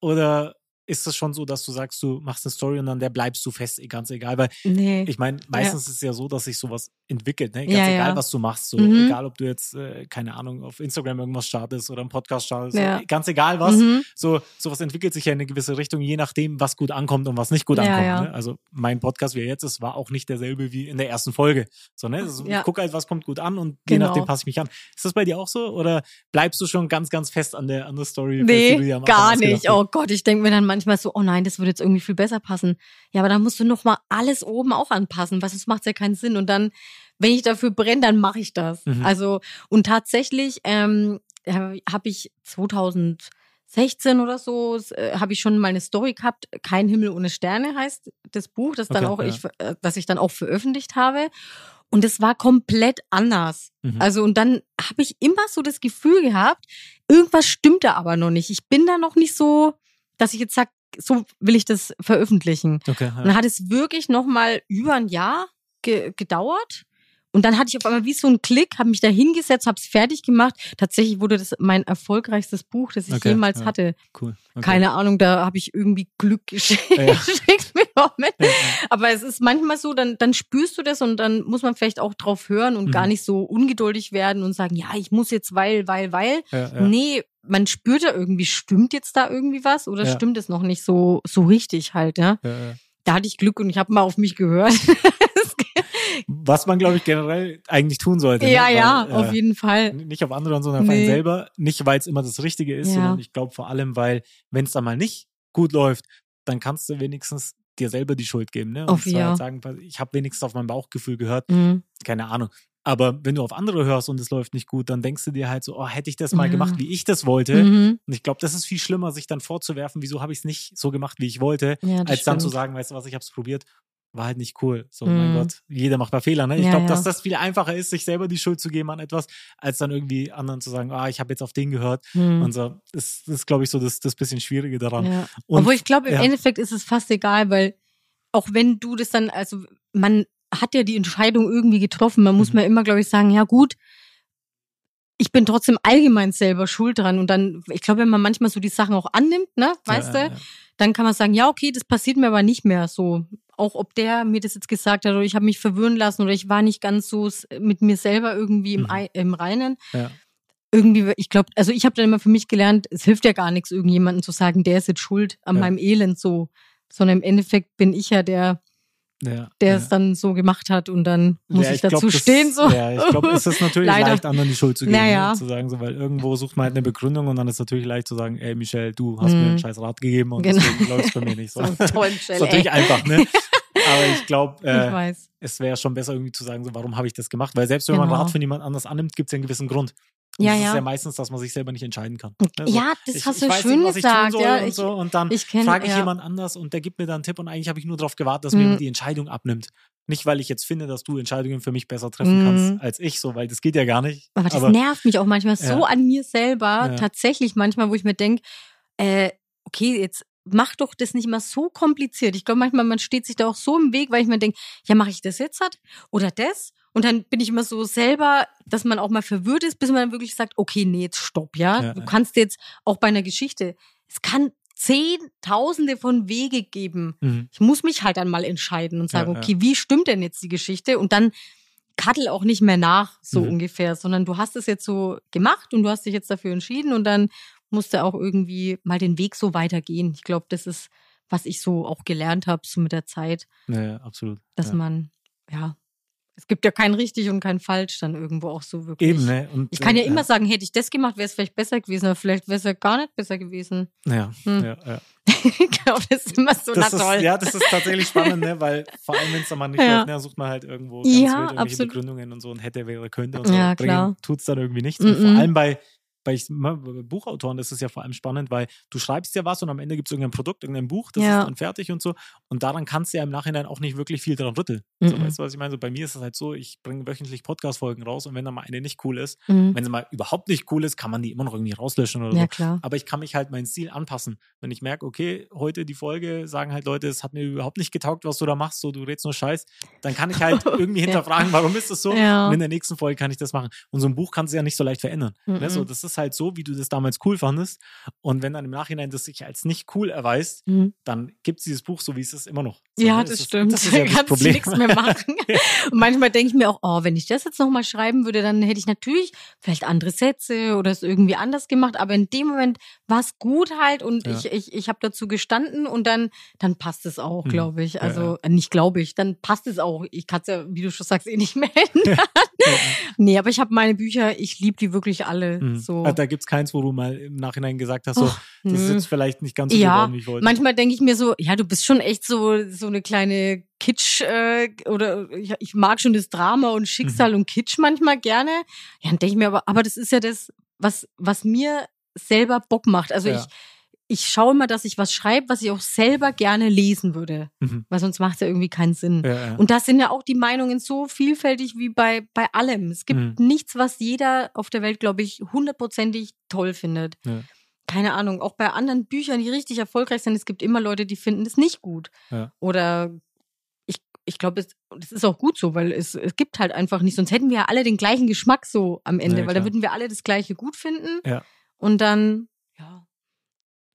Oder ist das schon so, dass du sagst, du machst eine Story und dann der bleibst du fest, eh, ganz egal? Weil Nee. ich meine, meistens ist es ja so, dass sich sowas entwickelt, ne? Ganz Ja, egal, ja. was du machst. So, Mhm. egal, ob du jetzt, äh, keine Ahnung, auf Instagram irgendwas startest oder einen Podcast startest, Ja. so, ganz egal was. Mhm. So, sowas entwickelt sich ja in eine gewisse Richtung, je nachdem, was gut ankommt und was nicht gut Ja, ankommt. ja. Ne? Also mein Podcast, wie er jetzt ist, war auch nicht derselbe wie in der ersten Folge. So, ne? Also, Ja. Ich gucke halt, was kommt gut an und je Genau. nachdem passe ich mich an. Ist das bei dir auch so? Oder bleibst du schon ganz, ganz fest an der, an der Story? die du dir Nee, am Anfang gar nicht. Oh Gott, ich denke mir dann manchmal so, oh nein, das würde jetzt irgendwie viel besser passen. Ja, aber dann musst du noch mal alles oben auch anpassen, weil sonst macht ja keinen Sinn. Und dann, wenn ich dafür brenne, dann mache ich das. Mhm. Also, und tatsächlich ähm, habe ich 2016 oder so, äh, habe ich schon mal eine Story gehabt, Kein Himmel ohne Sterne heißt das Buch, das dann Okay, auch ja. ich, äh, das ich dann auch veröffentlicht habe. Und es war komplett anders. Mhm. Also und dann habe ich immer so das Gefühl gehabt, irgendwas stimmt da aber noch nicht. Ich bin da noch nicht so, dass ich jetzt sag, so will ich das veröffentlichen. Okay, Und dann ja. hat es wirklich noch mal über ein Jahr ge gedauert. Und dann hatte ich auf einmal wie so einen Klick, habe mich da hingesetzt, habe es fertig gemacht. Tatsächlich wurde das mein erfolgreichstes Buch, das ich Okay, jemals ja. hatte. Cool. Okay. Keine Ahnung, da habe ich irgendwie Glück geschickt. Ja. Ja, ja. Aber es ist manchmal so, dann, dann spürst du das und dann muss man vielleicht auch drauf hören und Mhm. gar nicht so ungeduldig werden und sagen, ja, ich muss jetzt weil, weil, weil. Ja, ja. Nee, man spürt da irgendwie, stimmt jetzt da irgendwie was oder Ja. stimmt es noch nicht so, so richtig halt, ja. Ja, ja. Da hatte ich Glück und ich habe mal auf mich gehört. Was man, glaube ich, generell eigentlich tun sollte. ja, ne? ja, Weil, auf äh, jeden Fall. Nicht auf andere, sondern auf Nee. einen selber. Nicht, weil es immer das Richtige ist, Ja. sondern ich glaube vor allem, weil, wenn es dann mal nicht gut läuft, dann kannst du wenigstens dir selber die Schuld geben. Ne? Und Auf zwar ja. halt sagen, ich habe wenigstens auf mein Bauchgefühl gehört, Mhm. keine Ahnung. Aber wenn du auf andere hörst und es läuft nicht gut, dann denkst du dir halt so, oh, hätte ich das mal Ja. gemacht, wie ich das wollte. Mhm. Und ich glaube, das ist viel schlimmer, sich dann vorzuwerfen, wieso habe ich es nicht so gemacht, wie ich wollte, Ja, als dann zu stimmt. sagen, weißt du was, ich habe es probiert, war halt nicht cool. So, mein Mhm. Gott, jeder macht mal Fehler. Ne? Ich Ja, glaube, ja. dass das viel einfacher ist, sich selber die Schuld zu geben an etwas, als dann irgendwie anderen zu sagen, ah, ich habe jetzt auf den gehört. Mhm. Und so, das, das ist, glaube ich, so das, das bisschen Schwierige daran. Ja. Und, Obwohl ich glaube, im. Endeffekt ist es fast egal, weil auch wenn du das dann, also man hat ja die Entscheidung irgendwie getroffen, man muss Mhm. mir immer, glaube ich, sagen, ja gut, ich bin trotzdem allgemein selber schuld dran. Und dann, ich glaube, wenn man manchmal so die Sachen auch annimmt, ne, weißt ja, du, ja, dann kann man sagen, ja, okay, das passiert mir aber nicht mehr so. Auch ob der mir das jetzt gesagt hat oder ich habe mich verwirren lassen oder ich war nicht ganz so mit mir selber irgendwie im, Mhm. Ei- im Reinen. Ja. Irgendwie, ich glaube, also ich habe dann immer für mich gelernt, es hilft ja gar nichts, irgendjemandem zu sagen, der ist jetzt schuld an Ja. meinem Elend so. Sondern im Endeffekt bin ich ja der, ja, der ja. es dann so gemacht hat und dann muss Ja, ich, glaub, dazu das- stehen. So. Ja, ich glaube, es ist natürlich Leider. leicht, anderen die Schuld zu geben, Naja. ne? zu sagen, so, weil irgendwo sucht man halt eine Begründung und dann ist natürlich leicht zu sagen, ey Michelle, du hast Mhm. mir einen scheiß Rat gegeben und Genau. deswegen läuft es bei mir nicht so. So toll, ist Michelle, natürlich ey. einfach, ne? Aber ich glaube, ich äh, es wäre schon besser irgendwie zu sagen, so, warum habe ich das gemacht? Weil selbst wenn man Genau. Rat von jemand anders annimmt, gibt es ja einen gewissen Grund. Und Ja, das ist ja. ja meistens, dass man sich selber nicht entscheiden kann. Also, ja, das ich, hast ich du weiß schön nicht, was ich tun gesagt. soll Ja, und ich, so und dann ich frage ich ja. jemand anders und der gibt mir dann einen Tipp und eigentlich habe ich nur darauf gewartet, dass mir Mhm. jemand die Entscheidung abnimmt. Nicht, weil ich jetzt finde, dass du Entscheidungen für mich besser treffen Mhm. kannst als ich, so, weil das geht ja gar nicht. Aber das nervt mich auch manchmal so Ja. an mir selber, Ja. tatsächlich manchmal, wo ich mir denke, äh, okay, jetzt mach doch das nicht mal so kompliziert. Ich glaube manchmal, man steht sich da auch so im Weg, weil ich mir denke, ja, mache ich das jetzt hat oder das? Und dann bin ich immer so selber, dass man auch mal verwirrt ist, bis man dann wirklich sagt, okay, nee, jetzt stopp, ja. Ja, du ja. kannst jetzt auch bei einer Geschichte, es kann zehntausende von Wege geben. Mhm. Ich muss mich halt dann mal entscheiden und sagen, Ja, ja. okay, wie stimmt denn jetzt die Geschichte? Und dann kattel auch nicht mehr nach, so Mhm. ungefähr, sondern du hast es jetzt so gemacht und du hast dich jetzt dafür entschieden und dann musst du auch irgendwie mal den Weg so weitergehen. Ich glaube, das ist, was ich so auch gelernt habe, so mit der Zeit, Ja, ja, absolut. dass ja. man, ja, es gibt ja kein richtig und kein falsch dann irgendwo auch so wirklich. Eben, ne? Und, Ich kann ja äh, immer sagen, hätte ich das gemacht, wäre es vielleicht besser gewesen, aber vielleicht wäre es ja gar nicht besser gewesen. Ja, Hm. ja, ja. ich glaube, das ist immer so, Das na ist, toll. ja, das ist tatsächlich spannend, ne? weil vor allem, wenn es dann mal nicht Ja. läuft, ne, sucht man halt irgendwo ganz Ja, wild irgendwelche absolut. Begründungen und so und hätte, wäre, könnte und so. Ja, klar. Tut es dann irgendwie nichts. Und Mhm. vor allem bei, bei, Buchautoren ist es ja vor allem spannend, weil du schreibst ja was und am Ende gibt es irgendein Produkt, irgendein Buch, das Ja. ist dann fertig und so. Und daran kannst du ja im Nachhinein auch nicht wirklich viel dran rütteln. So, Mhm. weißt du, was ich meine? So, bei mir ist es halt so, ich bringe wöchentlich Podcast-Folgen raus und wenn dann mal eine nicht cool ist, Mhm. wenn sie mal überhaupt nicht cool ist, kann man die immer noch irgendwie rauslöschen oder Ja, so. klar. Aber ich kann mich halt meinen Stil anpassen. Wenn ich merke, okay, heute die Folge, sagen halt Leute, es hat mir überhaupt nicht getaugt, was du da machst, so du redest nur Scheiß, dann kann ich halt irgendwie hinterfragen, warum ist das so? Ja. Und in der nächsten Folge kann ich das machen. Und so ein Buch kannst du ja nicht so leicht verändern. Mhm. Ne? So, das ist halt so, wie du das damals cool fandest. Und wenn dann im Nachhinein das sich als nicht cool erweist, Mhm. dann gibt es dieses Buch, so wie es ist, immer noch. So, Ja, ne? das ist- stimmt. Das ist ja da das kannst du nichts mehr machen. Und manchmal denke ich mir auch, oh, wenn ich das jetzt nochmal schreiben würde, dann hätte ich natürlich vielleicht andere Sätze oder es irgendwie anders gemacht. Aber in dem Moment war es gut halt und Ja. ich, ich, ich habe dazu gestanden und dann, dann passt es auch, Mhm. glaube ich. Ja, Also äh, nicht glaube ich, dann passt es auch. Ich kann es ja, wie du schon sagst, eh nicht mehr ändern. nee, aber ich habe meine Bücher, ich liebe die wirklich alle. Mhm. So. Also da gibt es keins, wo du mal im Nachhinein gesagt hast, so, Och, das ist jetzt vielleicht nicht ganz so Ja, wie ich wollte. Manchmal denke ich mir so, ja, du bist schon echt so so eine kleine Kitsch äh, oder ich, ich mag schon das Drama und Schicksal und Kitsch manchmal gerne. Ja, dann denke ich mir aber, aber das ist ja das, was was mir selber Bock macht. Also Ja. ich ich schaue immer, dass ich was schreibe, was ich auch selber gerne lesen würde, Mhm. weil sonst macht es ja irgendwie keinen Sinn. Ja, ja. Und da sind ja auch die Meinungen so vielfältig wie bei, bei allem. Es gibt Mhm. nichts, was jeder auf der Welt, glaube ich, hundertprozentig toll findet. Ja. Keine Ahnung. Auch bei anderen Büchern, die richtig erfolgreich sind, es gibt immer Leute, die finden es nicht gut. Oder ich, ich glaube, das ist auch gut so, weil es, es gibt halt einfach nicht, sonst hätten wir ja alle den gleichen Geschmack so am Ende, weil dann würden wir alle das Gleiche gut finden. Und dann.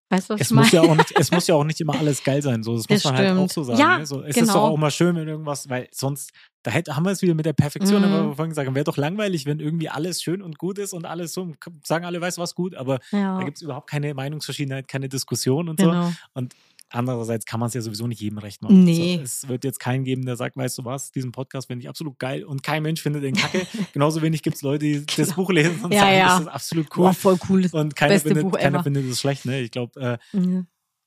Weißt du, was Es ich muss, ja auch nicht, es muss ja auch nicht immer alles geil sein. So, das, Das muss man halt auch stimmt. so sagen. Ja, ne? so, es ist genau. doch auch immer schön, wenn irgendwas, weil sonst, da hätte, haben wir es wieder mit der Perfektion, Mhm. aber wir vorhin gesagt haben, wäre doch langweilig, wenn irgendwie alles schön und gut ist und alles so, sagen alle, weißt du was gut, aber Ja, da gibt es überhaupt keine Meinungsverschiedenheit, keine Diskussion und so. genau. Andererseits kann man es ja sowieso nicht jedem recht machen. Nee. So, es wird jetzt keinen geben, der sagt, weißt du was, diesen Podcast finde ich absolut geil und kein Mensch findet den kacke. Genauso wenig gibt es Leute, die das Buch lesen und Ja, sagen, ja. das ist absolut cool. Boah, voll cool. Und keiner, findet, keiner findet es schlecht, ne? Ich glaube, äh, Ja.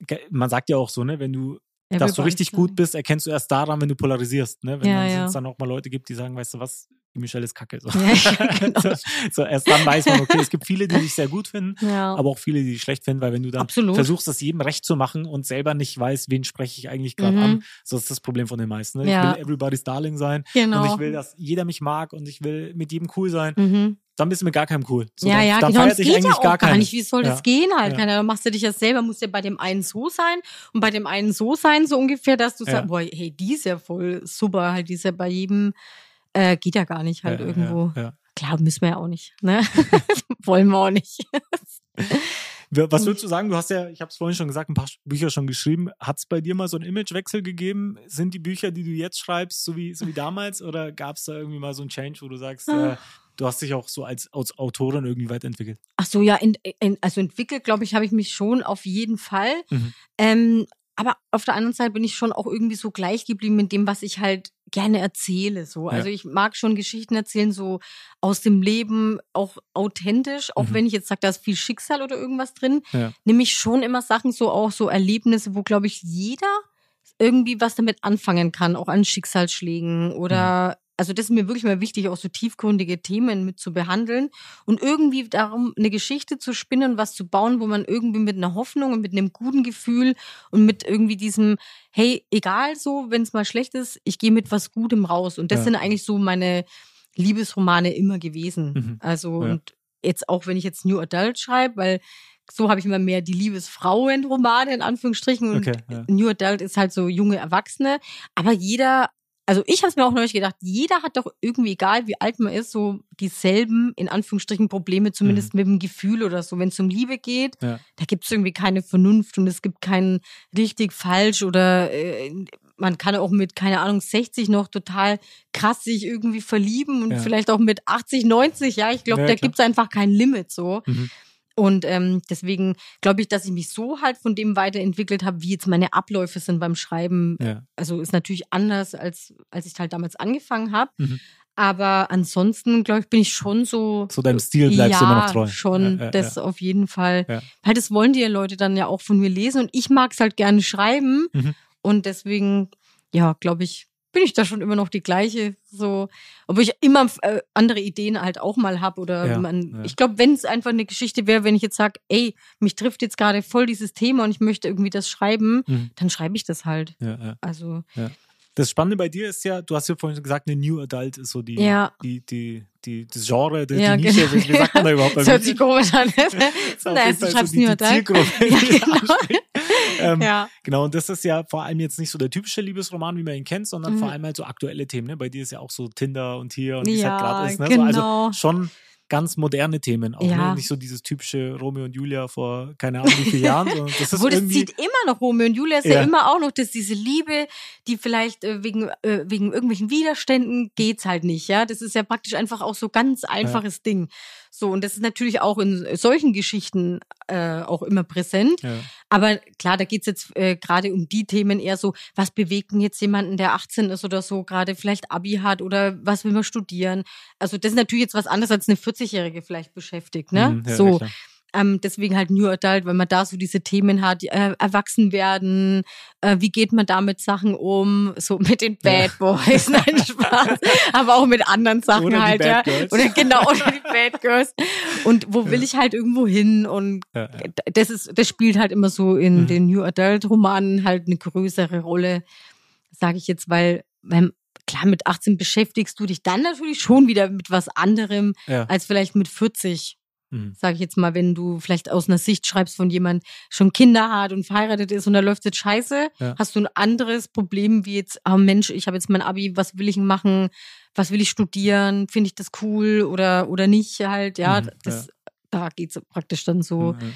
ge- man sagt ja auch so, ne, wenn du, dass du richtig gut bist, erkennst du erst daran, wenn du polarisierst, ne? Wenn Ja, dann ja. es dann auch mal Leute gibt, die sagen, weißt du was, die Michelle ist kacke. So. Ja, genau. so, so, erst dann weiß man, okay, es gibt viele, die dich sehr gut finden, Ja. aber auch viele, die dich schlecht finden, weil wenn du dann Absolut. versuchst, das jedem recht zu machen und selber nicht weißt, wen spreche ich eigentlich gerade Mhm. an, so ist das Problem von den meisten. Ne? Ja. Ich will everybody's darling sein genau. und ich will, dass jeder mich mag und ich will mit jedem cool sein. mhm. Dann bist du mit gar keinem cool. So, ja, dann, ja, dann genau. feiert Das geht ja eigentlich auch gar gar, nicht. Wie soll das Ja. gehen halt? Ja. Ahnung, machst du dich ja selber, musst ja bei dem einen so sein und bei dem einen so sein, so ungefähr, dass du Ja. sagst, boah, hey, die ist ja voll super, halt, die ist ja bei jedem, äh, geht ja gar nicht halt Ja, irgendwo. Ja, ja. Klar, müssen wir ja auch nicht, ne? Wollen wir auch nicht. Was würdest du sagen? Du hast ja, ich habe es vorhin schon gesagt, ein paar Bücher schon geschrieben. Hat es bei dir mal so einen Imagewechsel gegeben? Sind die Bücher, die du jetzt schreibst, so wie, so wie damals? Oder gab es da irgendwie mal so einen Change, wo du sagst, Ah. äh, du hast dich auch so als, als Autorin irgendwie weiterentwickelt? Ach so, ja, in, in, also entwickelt, glaube ich, habe ich mich schon auf jeden Fall. Mhm. Ähm, aber auf der anderen Seite bin ich schon auch irgendwie so gleich geblieben mit dem, was ich halt gerne erzähle. So. Ja. Also ich mag schon Geschichten erzählen, so aus dem Leben, auch authentisch, auch Mhm. wenn ich jetzt sage, da ist viel Schicksal oder irgendwas drin, Ja. nehme ich schon immer Sachen, so auch so Erlebnisse, wo, glaube ich, jeder irgendwie was damit anfangen kann, auch an Schicksalsschlägen oder also das ist mir wirklich mal wichtig, auch so tiefgründige Themen mit zu behandeln und irgendwie darum eine Geschichte zu spinnen, was zu bauen, wo man irgendwie mit einer Hoffnung und mit einem guten Gefühl und mit irgendwie diesem, hey, egal so, wenn es mal schlecht ist, ich gehe mit was Gutem raus. Und das Ja. sind eigentlich so meine Liebesromane immer gewesen. Mhm. Also Ja. und jetzt auch, wenn ich jetzt New Adult schreibe, weil so habe ich immer mehr die Liebesfrauen-Romane in Anführungsstrichen und Okay, ja. New Adult ist halt so junge Erwachsene. Aber jeder, also ich habe es mir auch neulich gedacht, jeder hat doch irgendwie, egal wie alt man ist, so dieselben, in Anführungsstrichen, Probleme, zumindest mit dem Gefühl oder so. Wenn es um Liebe geht, Ja. da gibt es irgendwie keine Vernunft und es gibt kein richtig, falsch oder äh, man kann auch mit, keine Ahnung, 60 noch total krass sich irgendwie verlieben und Ja. vielleicht auch mit 80, 90, ja. Ich glaube, Ja, da gibt es einfach kein Limit so. Mhm. Und ähm, deswegen glaube ich, dass ich mich so halt von dem weiterentwickelt habe, wie jetzt meine Abläufe sind beim Schreiben. Ja. Also ist natürlich anders, als, als ich halt damals angefangen habe. Mhm. Aber ansonsten, glaube ich, bin ich schon so. So deinem Stil bleibst ja, du immer noch treu. schon, Ja, ja, das auf jeden Fall. Weil das wollen die Leute dann ja auch von mir lesen und ich mag es halt gerne schreiben. Mhm. Und deswegen, ja, glaube ich, bin ich da schon immer noch die gleiche. So, obwohl ich immer äh, andere Ideen halt auch mal habe oder Ja, man, ja. ich glaube, wenn es einfach eine Geschichte wäre, wenn ich jetzt sage, ey, mich trifft jetzt gerade voll dieses Thema und ich möchte irgendwie das schreiben, Mhm. dann schreibe ich das halt. Ja, ja. Also Das Spannende bei dir ist ja, du hast ja vorhin gesagt, eine New Adult ist so die, Ja. die, die, die, das Genre, die, Ja, die Nische, genau. wie, sagt man da überhaupt? das hört sich komisch an. Jeden du schreibst so die, New Adult. Ja, genau. ähm, ja. Genau, und das ist ja vor allem jetzt nicht so der typische Liebesroman, wie man ihn kennt, sondern Mhm. vor allem halt so aktuelle Themen. Ne? Bei dir ist ja auch so Tinder und hier und wie es halt gerade ist. Ne? genau. So, also schon ganz moderne Themen auch. Ja. Ne? Nicht so dieses typische Romeo und Julia vor keine Ahnung wie vielen Jahren, sondern das ist Obwohl, das zieht immer noch Romeo und Julia ist ja. Ja. immer auch noch, dass diese Liebe, die vielleicht äh, wegen, äh, wegen irgendwelchen Widerständen geht's halt nicht, ja. Das ist ja praktisch einfach auch so ganz einfaches Ding. So, und das ist natürlich auch in solchen Geschichten äh, auch immer präsent. ja. Aber klar, da geht's jetzt äh, gerade um die Themen eher so, was bewegt denn jetzt jemanden, der 18 ist oder so, gerade vielleicht Abi hat oder was will man studieren. Also das ist natürlich jetzt was anderes als eine 40-Jährige vielleicht beschäftigt, ne? Mhm, ja, so. klar. Ähm, deswegen halt New Adult, weil man da so diese Themen hat, äh, erwachsen werden, äh, wie geht man da mit Sachen um, so mit den Bad Boys, nein, Spaß, aber auch mit anderen Sachen Oder halt, Bad ja. Girls. Oder genau, oder die Bad Girls. Und wo will ich halt irgendwo hin? Und Ja, ja. das ist, das spielt halt immer so in Mhm. den New Adult Romanen halt eine größere Rolle, sage ich jetzt, weil, weil klar, mit 18 beschäftigst du dich dann natürlich schon wieder mit was anderem Ja. als vielleicht mit 40. mhm. sage ich jetzt mal, wenn du vielleicht aus einer Sicht schreibst von jemand schon Kinder hat und verheiratet ist und da läuft jetzt scheiße, ja. hast du ein anderes Problem wie jetzt, oh Mensch, ich habe jetzt mein Abi, was will ich machen, was will ich studieren, finde ich das cool oder oder nicht halt, ja, mhm, das, ja. da geht's praktisch dann so. Mhm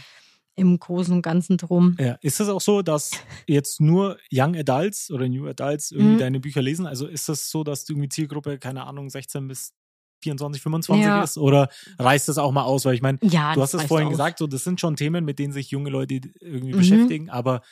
im Großen und Ganzen drum. Ja, ist es auch so, dass jetzt nur Young Adults oder New Adults irgendwie mhm. deine Bücher lesen? Also ist es das so, dass du irgendwie Zielgruppe, keine Ahnung, 16 bis 24, 25 ja. ist? Oder reißt das auch mal aus? Weil ich meine, ja, du hast es vorhin auch. gesagt, so, das sind schon Themen, mit denen sich junge Leute irgendwie mhm. beschäftigen, aber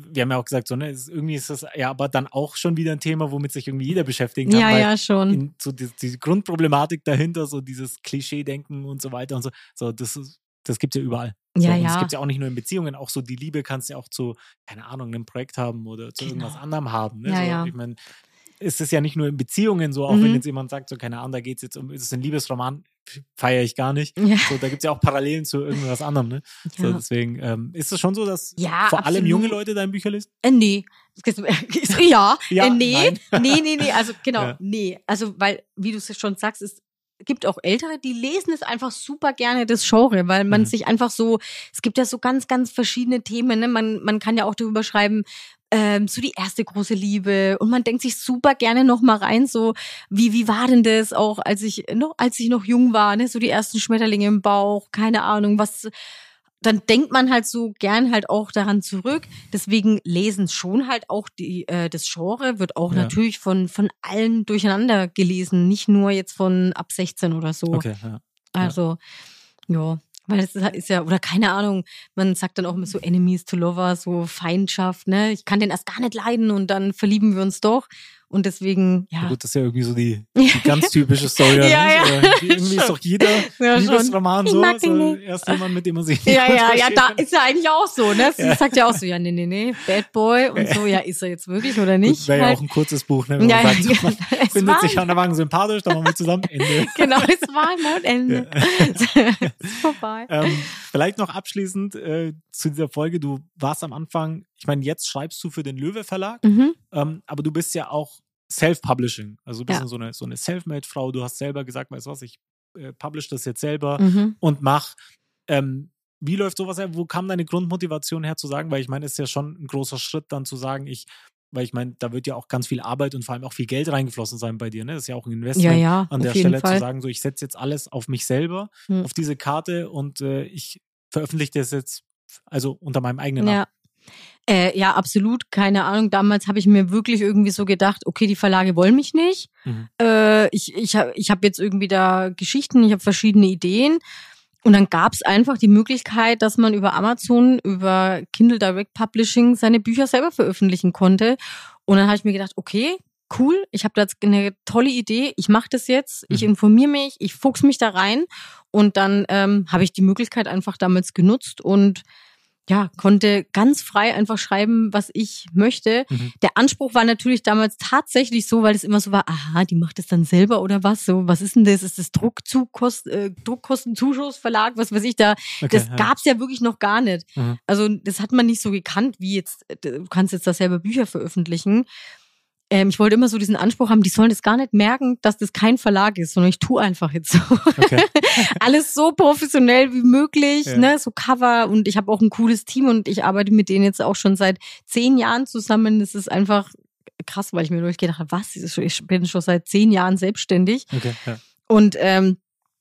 wir haben ja auch gesagt, so, ne, irgendwie ist das ja aber dann auch schon wieder ein Thema, womit sich irgendwie jeder beschäftigen kann. Ja, ja, schon. In, so die, die, Grundproblematik dahinter, so dieses Klischee-Denken und so weiter und so, so das ist, das gibt es ja überall. So, ja, ja. Es gibt ja auch nicht nur in Beziehungen, auch so die Liebe kannst du ja auch zu, keine Ahnung, einem Projekt haben oder zu genau. irgendwas anderem haben. Ne? Ja, so, ja. Ich meine, ist es ja nicht nur in Beziehungen so, auch mhm. wenn jetzt jemand sagt, so keine Ahnung, da geht es jetzt um, ist es ein Liebesroman, feiere ich gar nicht. Ja. So, da gibt es ja auch Parallelen zu irgendwas anderem, ne? Ja. So, deswegen, ähm, ist es schon so, dass ja, vor allem junge Leute deine Bücher lesen? Äh, nee. ja, ja äh, nee. nee, nee, nee, also genau, nee. Also, weil, wie du es schon sagst, es gibt auch Ältere, die lesen es einfach super gerne, das Genre, weil man mhm. sich einfach so, es gibt ja so ganz, ganz verschiedene Themen, ne? Man, man kann ja auch darüber schreiben, ähm, so die erste große Liebe. Und man denkt sich super gerne noch mal rein so wie wie war denn das auch als ich noch als ich noch jung war ne? So die ersten Schmetterlinge im Bauch keine Ahnung was dann denkt man halt so gern halt auch daran zurück. Deswegen lesen schon halt auch die äh, das Genre wird auch ja. natürlich von von allen durcheinander gelesen. Nicht nur jetzt von ab 16 oder so. Okay, ja. also ja weil das ist ja, oder keine Ahnung, man sagt dann auch immer so Enemies to Lovers, so Feindschaft, ne? Ich kann den erst gar nicht leiden und dann verlieben wir uns doch. Und deswegen, ja. ja gut, das ist ja irgendwie so die, die ganz typische Story. ja, ja. irgendwie ist doch jeder ja, Liebesroman so, so erst jemand, mit dem man sich Ja, ja, ja, da ist ja eigentlich auch so, ne? Sie ja. sagt ja auch so, ja, nee, nee, nee, Bad Boy und so, ja, ist er jetzt wirklich oder nicht? Wäre ja halt. auch ein kurzes Buch, ne? Wenn ja, man sagt, man findet sich an der Wagen sympathisch, dann machen wir zusammen, Ende. genau, es war ein Ende. Ja. ist vorbei. Ähm, vielleicht noch abschließend äh, zu dieser Folge, du warst am Anfang, ich meine, jetzt schreibst du für den Löwe Verlag, mhm. ähm, aber du bist ja auch Self-Publishing. Also du bist ja. so eine, so eine Self-Made-Frau. Du hast selber gesagt, weißt du was, ich äh, publish das jetzt selber mhm. und mach. Ähm, wie läuft sowas her? Wo kam deine Grundmotivation her zu sagen? Weil ich meine, es ist ja schon ein großer Schritt dann zu sagen, ich, weil ich meine, da wird ja auch ganz viel Arbeit und vor allem auch viel Geld reingeflossen sein bei dir. Ne? Das ist ja auch ein Investment ja, ja, an der Stelle Fall. zu sagen, so ich setze jetzt alles auf mich selber, mhm. auf diese Karte und äh, ich veröffentliche das jetzt also unter meinem eigenen Namen. Ja. Äh, ja, absolut. Keine Ahnung. Damals habe ich mir wirklich irgendwie so gedacht, okay, die Verlage wollen mich nicht. Mhm. Äh, ich ich habe ich hab jetzt irgendwie da Geschichten, ich habe verschiedene Ideen. Und dann gab es einfach die Möglichkeit, dass man über Amazon, über Kindle Direct Publishing seine Bücher selber veröffentlichen konnte. Und dann habe ich mir gedacht, okay, cool, ich habe da jetzt eine tolle Idee, ich mache das jetzt, ich mhm. informiere mich, ich fuchs mich da rein und dann ähm, habe ich die Möglichkeit einfach damals genutzt und ja, konnte ganz frei einfach schreiben, was ich möchte. Mhm. Der Anspruch war natürlich damals tatsächlich so, weil es immer so war, aha, die macht es dann selber oder was? So, was ist denn das? Ist das Druckzukost, äh, Druckkostenzuschussverlag? Was weiß ich da? Okay, das ja. gab's ja wirklich noch gar nicht. Mhm. Also, das hat man nicht so gekannt, wie jetzt, äh, du kannst jetzt da selber Bücher veröffentlichen ähm, ich wollte immer so diesen Anspruch haben, die sollen das gar nicht merken, dass das kein Verlag ist, sondern ich tue einfach jetzt so. Okay. Alles so professionell wie möglich, ja. ne, so Cover und ich habe auch ein cooles Team und ich arbeite mit denen jetzt auch schon seit zehn Jahren zusammen. Das ist einfach krass, weil ich mir durchgedacht habe, was, ich bin schon seit zehn Jahren selbstständig. Okay, ja. Und ähm,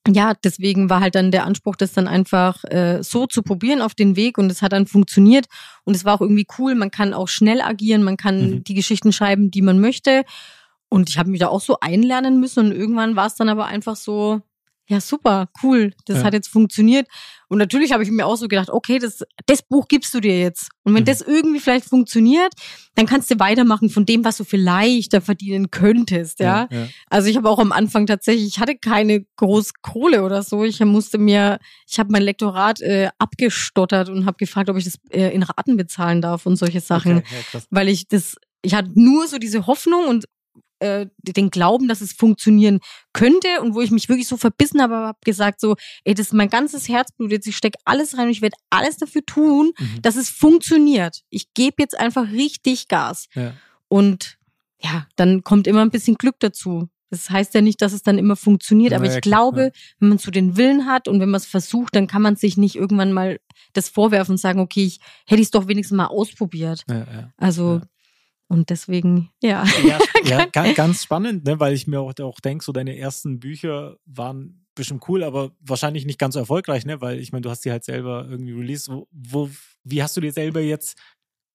ja, deswegen war halt dann der Anspruch, das dann einfach äh, so zu probieren auf den Weg und es hat dann funktioniert und es war auch irgendwie cool. Man kann auch schnell agieren, man kann mhm. die Geschichten schreiben, die man möchte. Und ich habe mich da auch so einlernen müssen und irgendwann war es dann aber einfach so, ja, super, cool, das ja. hat jetzt funktioniert. Und natürlich habe ich mir auch so gedacht, okay, das, das Buch gibst du dir jetzt. Und wenn mhm. das irgendwie vielleicht funktioniert, dann kannst du weitermachen von dem, was du vielleicht da verdienen könntest, ja. ja, ja. Also ich habe auch am Anfang tatsächlich, ich hatte keine groß Kohle oder so. Ich musste mir, ich habe mein Lektorat äh, abgestottert und habe gefragt, ob ich das äh, in Raten bezahlen darf und solche Sachen. Okay, weil ich das ich hatte nur so diese Hoffnung und äh, den Glauben, dass es funktionieren könnte und wo ich mich wirklich so verbissen habe, habe gesagt so, ey, das ist mein ganzes Herzblut jetzt, ich stecke alles rein und ich werde alles dafür tun, mhm. dass es funktioniert. Ich gebe jetzt einfach richtig Gas. Ja. Und ja, dann kommt immer ein bisschen Glück dazu. Das heißt ja nicht, dass es dann immer funktioniert, aber Ja, ich glaube, ja. wenn man so den Willen hat und wenn man es versucht, dann kann man sich nicht irgendwann mal das vorwerfen und sagen, okay, ich hätte ich es doch wenigstens mal ausprobiert. Ja. Also. Und deswegen, ja. Ja, ja ga- ganz spannend, ne? weil ich mir auch, auch denke, so deine ersten Bücher waren bestimmt cool, aber wahrscheinlich nicht ganz so erfolgreich, ne? weil ich meine, du hast die halt selber irgendwie released. Wo, wo, wie hast du dir selber jetzt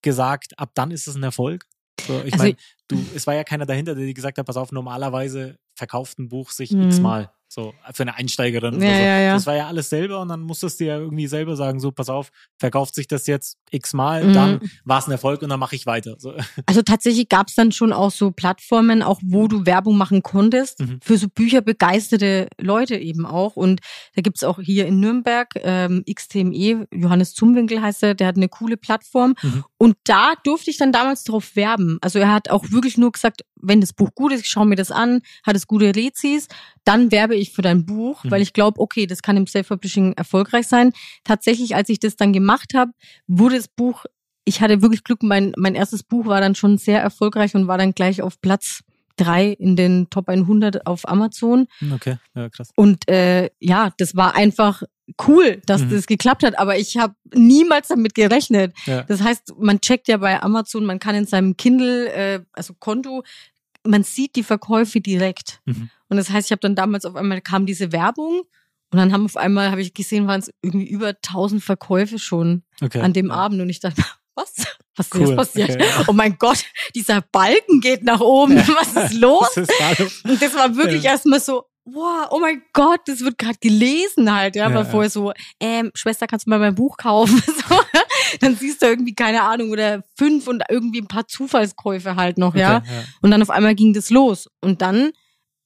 gesagt, ab dann ist es ein Erfolg? So, ich Also- meine, du, es war ja keiner dahinter, der dir gesagt hat, pass auf, normalerweise verkauft ein Buch sich Mhm. x-mal. So, für eine Einsteigerin oder Ja, so. ja, ja. Das war ja alles selber und dann musstest du ja irgendwie selber sagen, so, pass auf, verkauft sich das jetzt x-mal, Mhm. dann war es ein Erfolg und dann mache ich weiter. So. Also tatsächlich gab es dann schon auch so Plattformen, auch wo du Werbung machen konntest, Mhm. für so bücherbegeisterte Leute eben auch. Und da gibt's auch hier in Nürnberg ähm, XTME, Johannes Zumwinkel heißt er, der hat eine coole Plattform. Mhm. Und da durfte ich dann damals drauf werben. Also er hat auch wirklich nur gesagt, wenn das Buch gut ist, ich schaue mir das an, hat es gute Rezis, dann werbe ich für dein Buch, Mhm. weil ich glaube, okay, das kann im Self-Publishing erfolgreich sein. Tatsächlich, als ich das dann gemacht habe, wurde das Buch ich hatte wirklich Glück, mein, mein erstes Buch war dann schon sehr erfolgreich und war dann gleich auf Platz drei in den Top 100 auf Amazon. Okay, ja, krass. Und äh, ja, das war einfach cool, dass Mhm. das geklappt hat, aber ich habe niemals damit gerechnet. Ja. Das heißt, man checkt ja bei Amazon, man kann in seinem Kindle, äh, also Konto, man sieht die Verkäufe direkt. Mhm. Und das heißt, ich habe dann damals auf einmal kam diese Werbung und dann haben auf einmal, habe ich gesehen, waren es irgendwie über 1000 Verkäufe schon Okay. an dem ja. Abend und ich dachte, was? Was ist Cool, jetzt passiert? okay, ja. Oh mein Gott, dieser Balken geht nach oben. Was ist los? Was ist? Und das war wirklich Ja. erstmal so, wow, oh mein Gott, das wird gerade gelesen halt, ja, Ja, weil ja. vorher so, ähm, Schwester, kannst du mal mein Buch kaufen? So, dann siehst du irgendwie, keine Ahnung, oder fünf und irgendwie ein paar Zufallskäufe halt noch, ja. Okay, ja. Und dann auf einmal ging das los. Und dann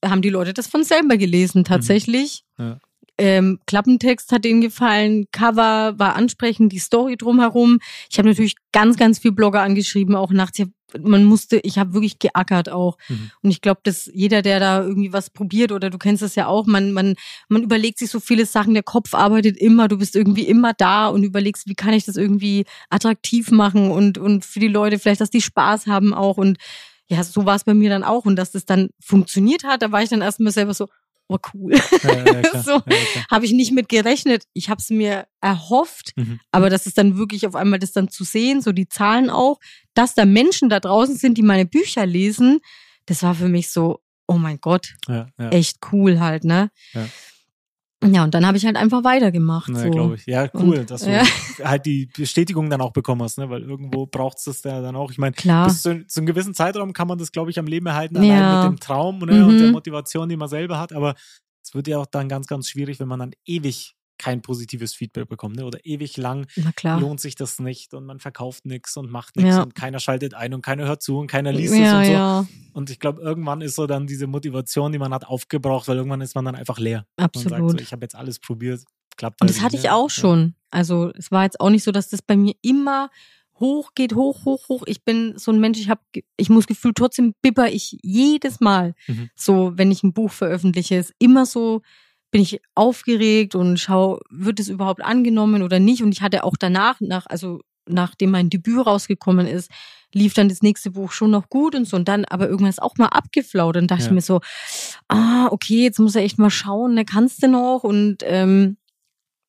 haben die Leute das von selber gelesen, tatsächlich. Mhm. Ja. Ähm, Klappentext hat denen gefallen, Cover war ansprechend, die Story drumherum. Ich habe natürlich ganz, ganz viel Blogger angeschrieben, auch nachts. Ich man musste, ich habe wirklich geackert auch. Mhm. Und ich glaube, dass jeder, der da irgendwie was probiert, oder du kennst das ja auch, man, man, man überlegt sich so viele Sachen, der Kopf arbeitet immer, du bist irgendwie immer da und überlegst, wie kann ich das irgendwie attraktiv machen und, und für die Leute vielleicht, dass die Spaß haben auch. Und ja, so war es bei mir dann auch. Und dass das dann funktioniert hat, da war ich dann erstmal selber so, oh cool. Ja, ja. So. Habe ich nicht mit gerechnet. Ich habe es mir erhofft, Mhm. aber das ist dann wirklich auf einmal das dann zu sehen, so die Zahlen auch, dass da Menschen da draußen sind, die meine Bücher lesen, das war für mich so, oh mein Gott, echt cool halt, ne? Ja. Ja, und dann habe ich halt einfach weitergemacht. Na, so. glaube ich. Ja, cool, Und- dass du ja. halt die Bestätigung dann auch bekommen hast, ne? Weil irgendwo braucht es das ja dann auch. Ich meine, Klar. bis zu, zu einem gewissen Zeitraum kann man das, glaube ich, am Leben erhalten, Ja. allein mit dem Traum ne? und Mhm. der Motivation, die man selber hat. Aber es wird ja auch dann ganz, ganz schwierig, wenn man dann ewig kein positives Feedback bekommt, ne? Oder ewig lang lohnt sich das nicht und man verkauft nichts und macht nichts Ja. und keiner schaltet ein und keiner hört zu und keiner liest ja, es und so. ja, Und ich glaube, irgendwann ist so dann diese Motivation, die man hat, aufgebraucht, weil irgendwann ist man dann einfach leer. Man sagt absolut. so, ich habe jetzt alles probiert, klappt Und halt das hatte ich auch schon. Also es war jetzt auch nicht so, dass das bei mir immer hoch geht, hoch, hoch, hoch. Ich bin so ein Mensch, ich habe, ich muss gefühlt trotzdem bibber ich jedes Mal. Mhm. So, wenn ich ein Buch veröffentliche, ist immer so, bin ich aufgeregt und schau, wird es überhaupt angenommen oder nicht? Und ich hatte auch danach, nach, also nachdem mein Debüt rausgekommen ist, lief dann das nächste Buch schon noch gut und so. Und dann aber irgendwann ist auch mal abgeflaut. Und dachte Ja. ich mir so, ah, okay, jetzt muss er echt mal schauen, ne, kannst du noch? Und ähm,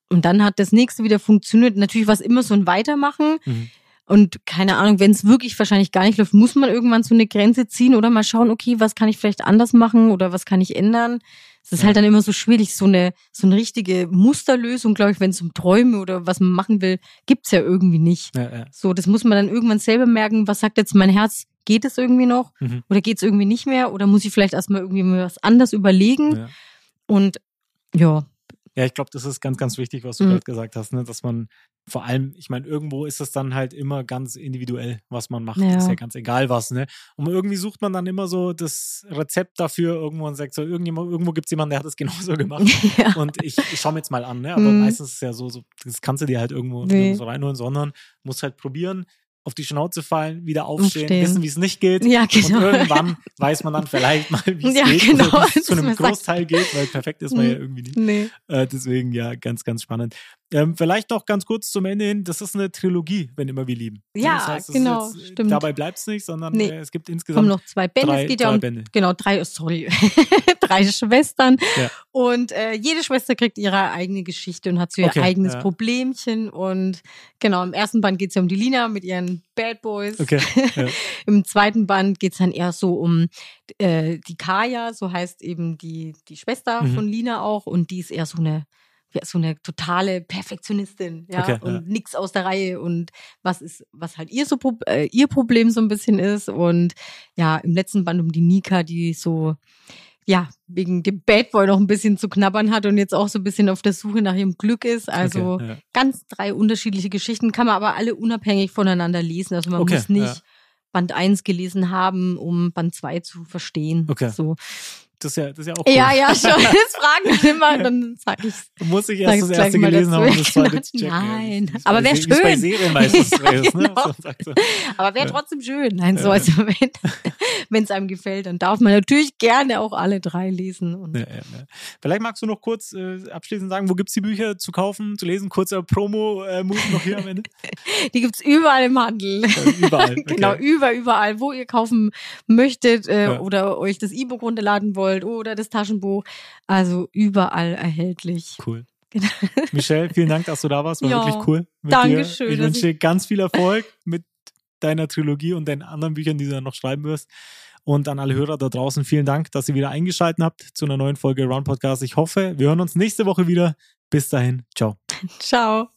und dann hat das nächste wieder funktioniert. Natürlich war es immer so ein Weitermachen. Mhm. Und keine Ahnung, wenn es wirklich wahrscheinlich gar nicht läuft, muss man irgendwann so eine Grenze ziehen oder mal schauen, okay, was kann ich vielleicht anders machen oder was kann ich ändern. Es ist Ja. halt dann immer so schwierig, so eine, so eine richtige Musterlösung, glaube ich, wenn es um Träume oder was man machen will, gibt's ja irgendwie nicht. Ja, ja. So, das muss man dann irgendwann selber merken, was sagt jetzt mein Herz, geht es irgendwie noch Mhm. oder geht's irgendwie nicht mehr oder muss ich vielleicht erstmal irgendwie was anders überlegen und ja, Ja, ich glaube, das ist ganz, ganz wichtig, was du Mhm. gerade gesagt hast, ne? dass man vor allem, ich meine, irgendwo ist es dann halt immer ganz individuell, was man macht. Ja. Ist ja ganz egal was, ne? Und irgendwie sucht man dann immer so das Rezept dafür irgendwo und sagt so, irgendjemand, irgendwo gibt es jemanden, der hat das genauso gemacht. ja. Und ich, ich schaue mir jetzt mal an, ne? Aber Mhm. meistens ist es ja so, so, das kannst du dir halt irgendwo, Nee. irgendwo so reinholen, sondern musst halt probieren, auf die Schnauze fallen, wieder aufstehen, Aufstehen. wissen, wie es nicht geht. Ja, genau. Und irgendwann weiß man dann vielleicht mal, wie es Ja, geht, genau. Das zu einem man sagt. Großteil geht, weil perfekt ist man ja Mhm. irgendwie nicht. nee. Äh, deswegen ja, ganz, ganz spannend. Ähm, vielleicht noch ganz kurz zum Ende hin, das ist eine Trilogie, wenn immer wir lieben. Ja, das heißt, genau, jetzt, stimmt. Dabei bleibt es nicht, sondern Nee. äh, es gibt kommen insgesamt noch zwei Bände. drei, es geht ja um Bände. genau drei, sorry, drei Schwestern. Ja. Und äh, jede Schwester kriegt ihre eigene Geschichte und hat so ihr Okay, eigenes ja. Problemchen. Und genau, im ersten Band geht es ja um die Lina mit ihren Bad Boys. Okay. Ja. Im zweiten Band geht es dann eher so um äh, die Kaya, so heißt eben die, die Schwester Mhm. von Lina auch. Und die ist eher so eine so eine totale Perfektionistin, ja, Okay, und ja. nix aus der Reihe und was ist, was halt ihr so äh, ihr Problem so ein bisschen ist und ja, im letzten Band um die Nika, die so ja, wegen dem Bad Boy noch ein bisschen zu knabbern hat und jetzt auch so ein bisschen auf der Suche nach ihrem Glück ist. Also Okay, ja. ganz drei unterschiedliche Geschichten, kann man aber alle unabhängig voneinander lesen. Also man Okay, muss nicht ja. Band 1 gelesen haben, um Band 2 zu verstehen. Okay. So. Das ist ja, das ist ja auch cool. Ja, ja, schon. Das fragen dann immer, dann sag ich Muss ich erst das erste gelesen haben, um das zweite zu checken. Nein. Ja, das ist Aber bei wär Se- wie es bei schön. Serien meistens Ja, ist, ne? genau. So. Aber wäre Ja. trotzdem schön. Nein, so also wenn es einem gefällt, dann darf man natürlich gerne auch alle drei lesen. Und. Vielleicht magst du noch kurz äh, abschließend sagen, wo gibt's die Bücher zu kaufen, zu lesen? Kurzer Promo-Move noch hier am Ende. Die gibt's überall im Handel. Äh, überall. Okay. Genau, über, überall, wo ihr kaufen möchtet äh, oder euch das E-Book runterladen wollt oder das Taschenbuch. Also überall erhältlich. Cool. Genau. Michelle, vielen Dank, dass du da warst. War Ja, wirklich cool. Mit Dankeschön, Dir. Ich wünsche dir ganz viel Erfolg mit deiner Trilogie und deinen anderen Büchern, die du dann noch schreiben wirst. Und an alle Hörer da draußen, vielen Dank, dass ihr wieder eingeschaltet habt zu einer neuen Folge Round Podcast. Ich hoffe, wir hören uns nächste Woche wieder. Bis dahin, ciao. Ciao.